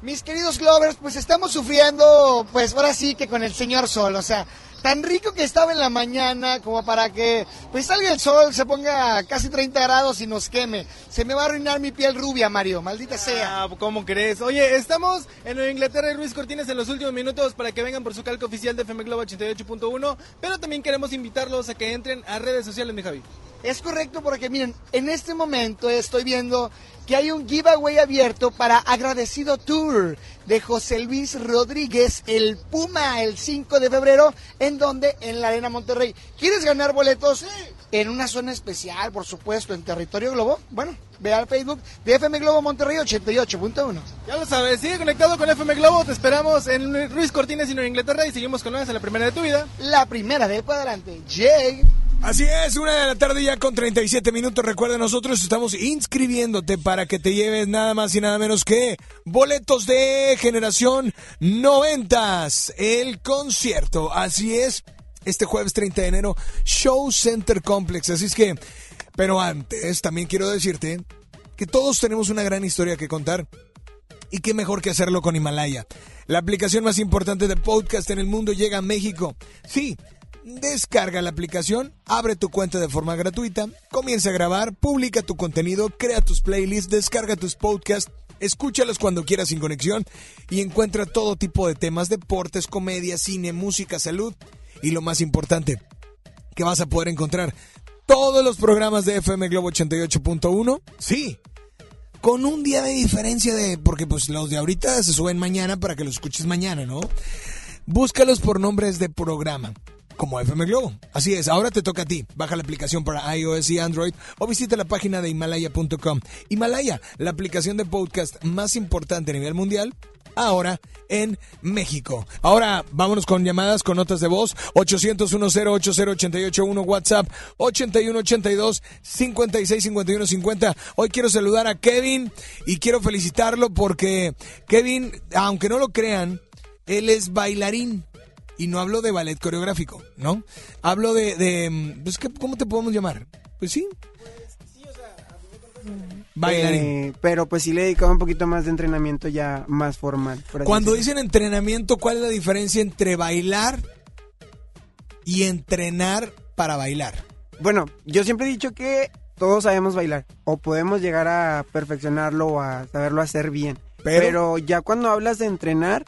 Mis queridos Glovers, pues estamos sufriendo, pues ahora sí que con el señor Sol, o sea, tan rico que estaba en la mañana como para que pues salga el sol, se ponga casi 30 grados y nos queme. Se me va a arruinar mi piel rubia, Mario, maldita sea. Ah, ¿cómo crees? Oye, estamos en Inglaterra y Luis Cortines en los últimos minutos para que vengan por su calco oficial de FM Globo 88.1, pero también queremos invitarlos a que entren a redes sociales, mi Javi. Es correcto porque miren, en este momento estoy viendo que hay un giveaway abierto para Agradecido Tour de José Luis Rodríguez, el Puma, el 5 de febrero, en donde en la Arena Monterrey. ¿Quieres ganar boletos? En una zona especial, por supuesto, en territorio Globo. Bueno, ve al Facebook de FM Globo Monterrey 88.1. Ya lo sabes, sigue conectado con FM Globo, te esperamos en Luis Cortines y Nueva Inglaterra y seguimos con nuevas en la primera de tu vida. La primera de para adelante. Jay. Así es, una de la tarde ya con 37 minutos. Recuerda, nosotros estamos inscribiéndote para que te lleves nada más y nada menos que boletos de generación 90, el concierto. Así es, este jueves 30 de enero, Show Center Complex. Así es que, pero antes también quiero decirte que todos tenemos una gran historia que contar. Y qué mejor que hacerlo con Himalaya. La aplicación más importante de podcast en el mundo llega a México. Sí, Descarga la aplicación, abre tu cuenta de forma gratuita, comienza a grabar, publica tu contenido, crea tus playlists, descarga tus podcasts Escúchalos cuando quieras sin conexión y encuentra todo tipo de temas, deportes, comedia, cine, música, salud y lo más importante, que vas a poder encontrar todos los programas de FM Globo 88.1. Sí, con un día de diferencia de porque pues los de ahorita se suben mañana para que los escuches mañana, ¿no? Búscalos por nombres de programa. Como FM Globo. Así es, ahora te toca a ti. Baja la aplicación para iOS y Android o visita la página de Himalaya.com. Himalaya, la aplicación de podcast más importante a nivel mundial, ahora en México. Ahora vámonos con llamadas, con notas de voz. 800-1080-881 WhatsApp 8182-565150. Hoy quiero saludar a Kevin y quiero felicitarlo porque Kevin, aunque no lo crean, él es bailarín. Y no hablo de ballet coreográfico, ¿no? Hablo de... de pues, ¿qué- ¿Cómo te podemos llamar? Pues sí. Bailarín. Eh, pero pues sí le dedicaba un poquito más de entrenamiento ya más formal. Cuando decirlo. dicen entrenamiento, ¿cuál es la diferencia entre bailar y entrenar para bailar? Bueno, yo siempre he dicho que todos sabemos bailar o podemos llegar a perfeccionarlo o a saberlo hacer bien. Pero- Pero, ya cuando hablas de entrenar,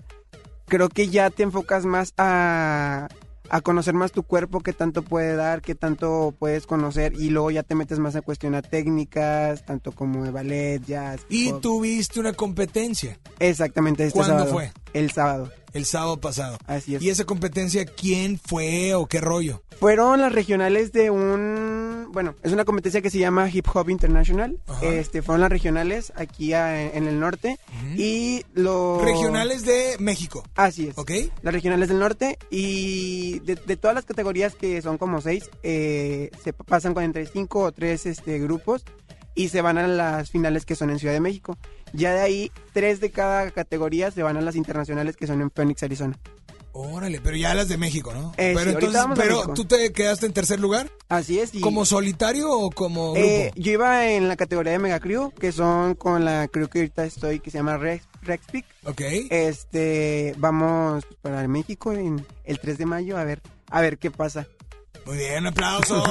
creo que ya te enfocas más a, a conocer más tu cuerpo, qué tanto puede dar, qué tanto puedes conocer y luego ya te metes más a cuestionar técnicas, tanto como de ballet, jazz. Y pop. tuviste una competencia Exactamente, este ¿Cuándo sábado. fue? El sábado. el sábado pasado. Así es. ¿Y esa competencia quién fue o qué rollo? Fueron las regionales de un, bueno, es una competencia que se llama Hip Hop International. Ajá. Este, fueron las regionales aquí a- en el norte y los Regionales de México. Así es. ¿Ok? Las regionales del norte y de, de todas las categorías que son como seis, eh, se pasan con entre cinco o tres este, grupos y se van a las finales que son en Ciudad de México. Ya de ahí, tres de cada categoría se van a las internacionales que son en Phoenix, Arizona. Órale, pero ya las de México, ¿no? Eh, pero sí, a pero tú te quedaste en tercer lugar. Así es. y- ¿Como solitario o como grupo? Eh, yo iba en la categoría de Mega Crew, que son con la crew que ahorita estoy, que se llama Rex, Rexpic. ok. Este, vamos para México en el 3 de mayo, a ver, a ver qué pasa. Muy bien, aplauso.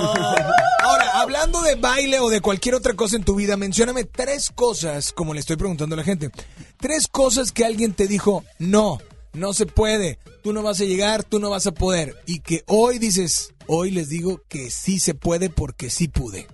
Ahora, hablando de baile o de cualquier otra cosa en tu vida, mencióname tres cosas, como le estoy preguntando a la gente. Tres cosas que alguien te dijo, no, no se puede, tú no vas a llegar, tú no vas a poder. Y que hoy dices, hoy les digo que sí se puede porque sí pude.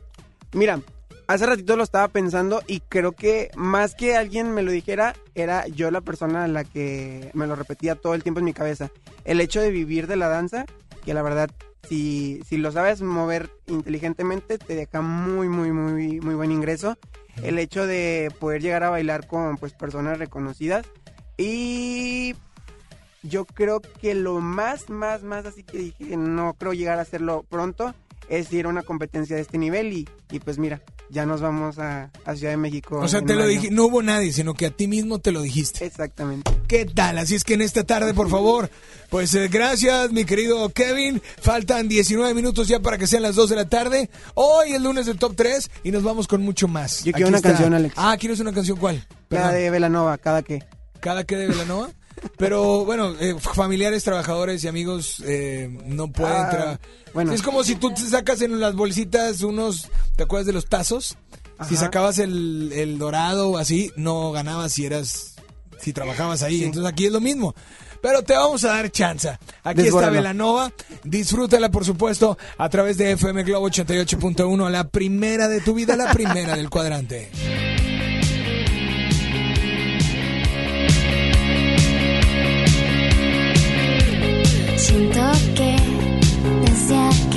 Mira, hace ratito lo estaba pensando y creo que más que alguien me lo dijera, era yo la persona a la que me lo repetía todo el tiempo en mi cabeza. El hecho de vivir de la danza, que la verdad, si, si lo sabes mover inteligentemente, te deja muy, muy, muy, muy buen ingreso. El hecho de poder llegar a bailar con pues personas reconocidas. Y yo creo que lo más, más, más así que dije, no creo llegar a hacerlo pronto, es ir a una competencia de este nivel y, y pues mira, ya nos vamos a, a Ciudad de México. O sea, te lo dije, no hubo nadie, sino que a ti mismo te lo dijiste. Exactamente. ¿Qué tal? Así es que en esta tarde, por favor, pues eh, gracias, mi querido Kevin. Faltan 19 minutos ya para que sean las 2 de la tarde. Hoy el lunes del Top 3 y nos vamos con mucho más. Yo quiero Aquí una está. canción, Alex. Ah, ¿quieres una canción cuál? La Perdón. de Velanova, cada que. ¿Cada que de Velanova? Pero bueno, eh, familiares, trabajadores y amigos eh, no pueden Ah, tra- bueno. Es como si tú te sacas en las bolsitas unos, ¿te acuerdas de los tazos? Si sacabas el, el dorado o así, no ganabas si eras, si trabajabas ahí. Entonces aquí es lo mismo. Pero te vamos a dar chance. Aquí está. Velanova. Disfrútala, por supuesto, a través de FM Globo 88.1. La primera de tu vida, la primera del cuadrante. Desde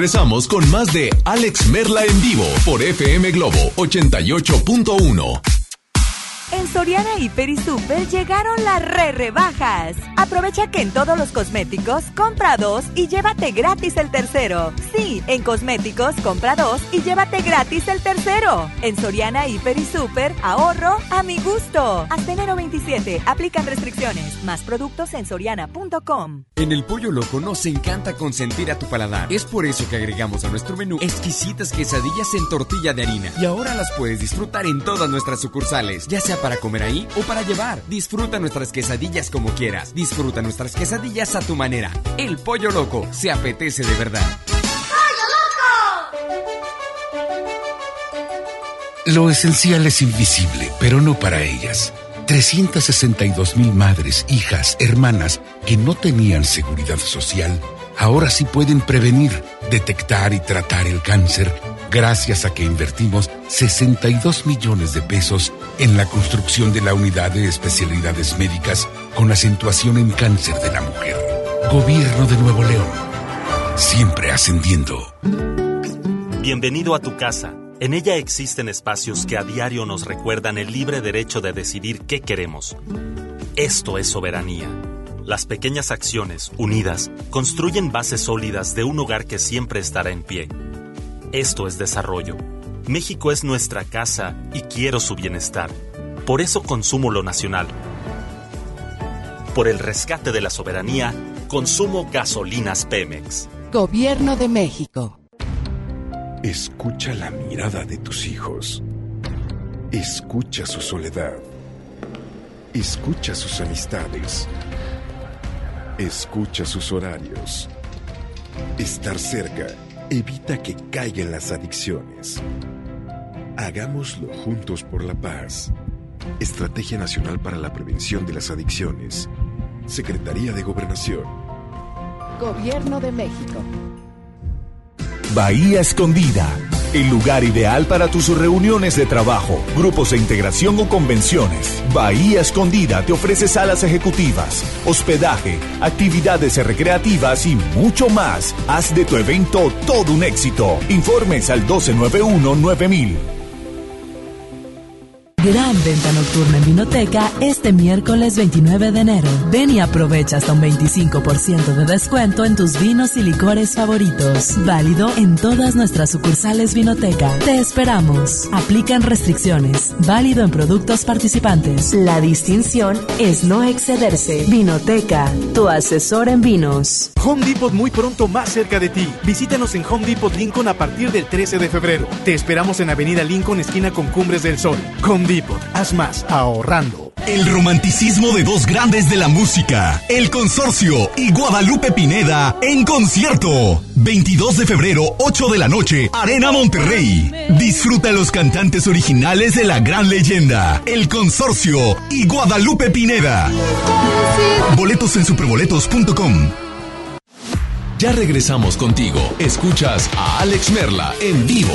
regresamos con más de Alex Merla en vivo por FM Globo 88.1. En Soriana Hiper y Super llegaron las re rebajas. Aprovecha que en todos los cosméticos compra dos y llévate gratis el tercero. Sí, en cosméticos compra dos y llévate gratis el tercero. En Soriana Hiper y Super, ahorro a mi gusto. Hasta enero 27, aplican restricciones. Más productos en soriana.com. En el Pollo Loco nos encanta consentir a tu paladar. Es por eso que agregamos a nuestro menú exquisitas quesadillas en tortilla de harina. Y ahora las puedes disfrutar en todas nuestras sucursales, ya sea para comer ahí o para llevar. Disfruta nuestras quesadillas como quieras. Nuestras quesadillas a tu manera. El Pollo Loco se apetece de verdad. Lo esencial es invisible, pero no para ellas. 362 mil madres, hijas, hermanas que no tenían seguridad social, ahora sí pueden prevenir, detectar y tratar el cáncer gracias a que invertimos 62 millones de pesos en la construcción de la unidad de especialidades médicas con acentuación en cáncer de la mujer. Gobierno de Nuevo León. Siempre ascendiendo. Bienvenido a tu casa. En ella existen espacios que a diario nos recuerdan el libre derecho de decidir qué queremos. Esto es soberanía. Las pequeñas acciones, unidas, construyen bases sólidas de un hogar que siempre estará en pie. Esto es desarrollo. México es nuestra casa y quiero su bienestar. Por eso consumo lo nacional. Por el rescate de la soberanía, consumo gasolinas Pemex. Gobierno de México. Escucha la mirada de tus hijos. Escucha su soledad. Escucha sus amistades. Escucha sus horarios. Estar cerca evita que caigan las adicciones. Hagámoslo juntos por la paz. Estrategia Nacional para la Prevención de las Adicciones. Secretaría de Gobernación. Gobierno de México. Bahía Escondida, el lugar ideal para tus reuniones de trabajo, grupos de integración o convenciones. Bahía Escondida te ofrece salas ejecutivas, hospedaje, actividades recreativas y mucho más. Haz de tu evento todo un éxito. Informes al 1291-9000. Gran venta nocturna en Vinoteca este miércoles 29 de enero. Ven y aprovecha hasta un 25% de descuento en tus vinos y licores favoritos. Válido en todas nuestras sucursales Vinoteca. Te esperamos. Aplican restricciones. Válido en productos participantes. La distinción es no excederse. Vinoteca, tu asesor en vinos. Home Depot muy pronto más cerca de ti. Visítanos en Home Depot Lincoln a partir del 13 de febrero. Te esperamos en Avenida Lincoln, esquina con Cumbres del Sol. Home Depot, haz más ahorrando. El romanticismo de dos grandes de la música, El Consorcio y Guadalupe Pineda en concierto. 22 de febrero, 8 de la noche, Arena Monterrey. Disfruta los cantantes originales de la gran leyenda, El Consorcio y Guadalupe Pineda. Boletos en superboletos.com. Ya regresamos contigo. Escuchas a Alex Merla en vivo.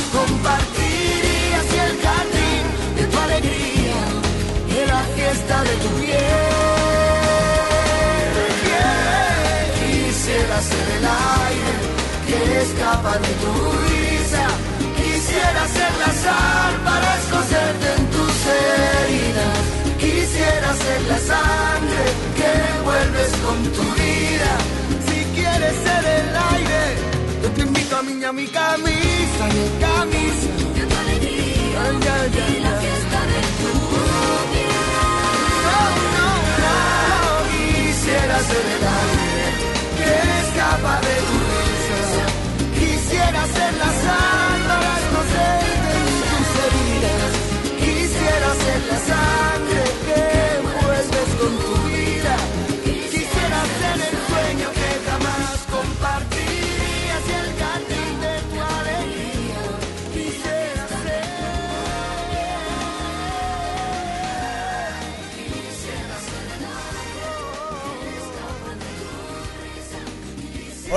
de tu piel. Quisiera ser el aire que escapa de tu risa. Quisiera ser la sal para escocerte en tus heridas. Quisiera ser la sangre que envuelves con tu vida. Si quieres ser el aire, yo te invito a mí a mi camisa, mi camisa. De tu alegría y la fiesta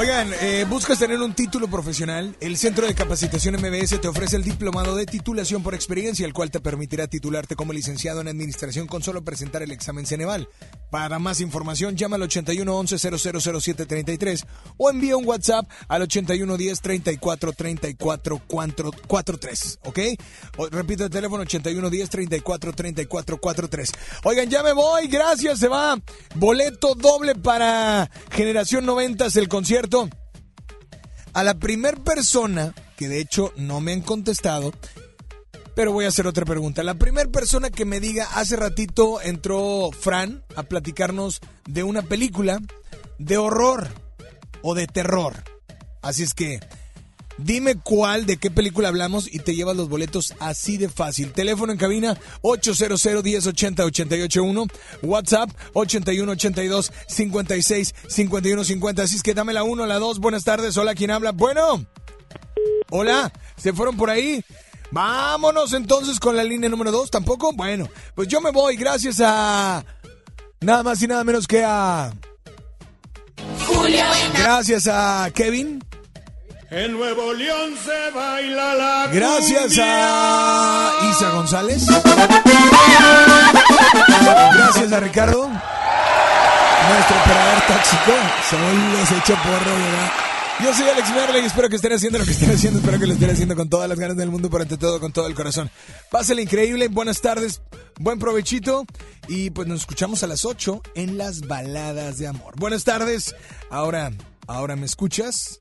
Oigan, eh, ¿buscas tener un título profesional? El Centro de Capacitación MBS te ofrece el diplomado de titulación por experiencia, el cual te permitirá titularte como licenciado en administración con solo presentar el examen Ceneval. Para más información, llama al 81 11 0007 33 o envía un WhatsApp al 81 10 34 34 43, ¿ok? O- repito el teléfono 81 10 34 34 43. Oigan, ya me voy, gracias, se va. Boleto doble para Generación 90, el concierto. A la primer persona, que de hecho no me han contestado, pero voy a hacer otra pregunta. La primera persona que me diga, hace ratito entró Fran a platicarnos de una película de horror o de terror. Así es que dime cuál, de qué película hablamos y te llevas los boletos así de fácil. Teléfono en cabina 800 1080 881, WhatsApp 81 82 56 51 50. Así es que dame la 1, la 2. Buenas tardes. Hola, ¿quién habla? Bueno. Hola, ¿se fueron por ahí? Vámonos entonces con la línea número 2, ¿tampoco? Bueno, pues yo me voy gracias a... Nada más y nada menos que a... Gracias a Kevin. En Nuevo León se baila la Gracias a. Isa González. Gracias a Ricardo. Nuestro operador tóxico. Solo se echa porro, ¿verdad? Yo soy Alex Merle y espero que estén haciendo lo que estén haciendo. Espero que lo estén haciendo con todas las ganas del mundo, pero ante todo con todo el corazón. Pásale increíble, buenas tardes, buen provechito. Y pues nos escuchamos a las 8 en las baladas de amor. Buenas tardes. Ahora, ahora me escuchas.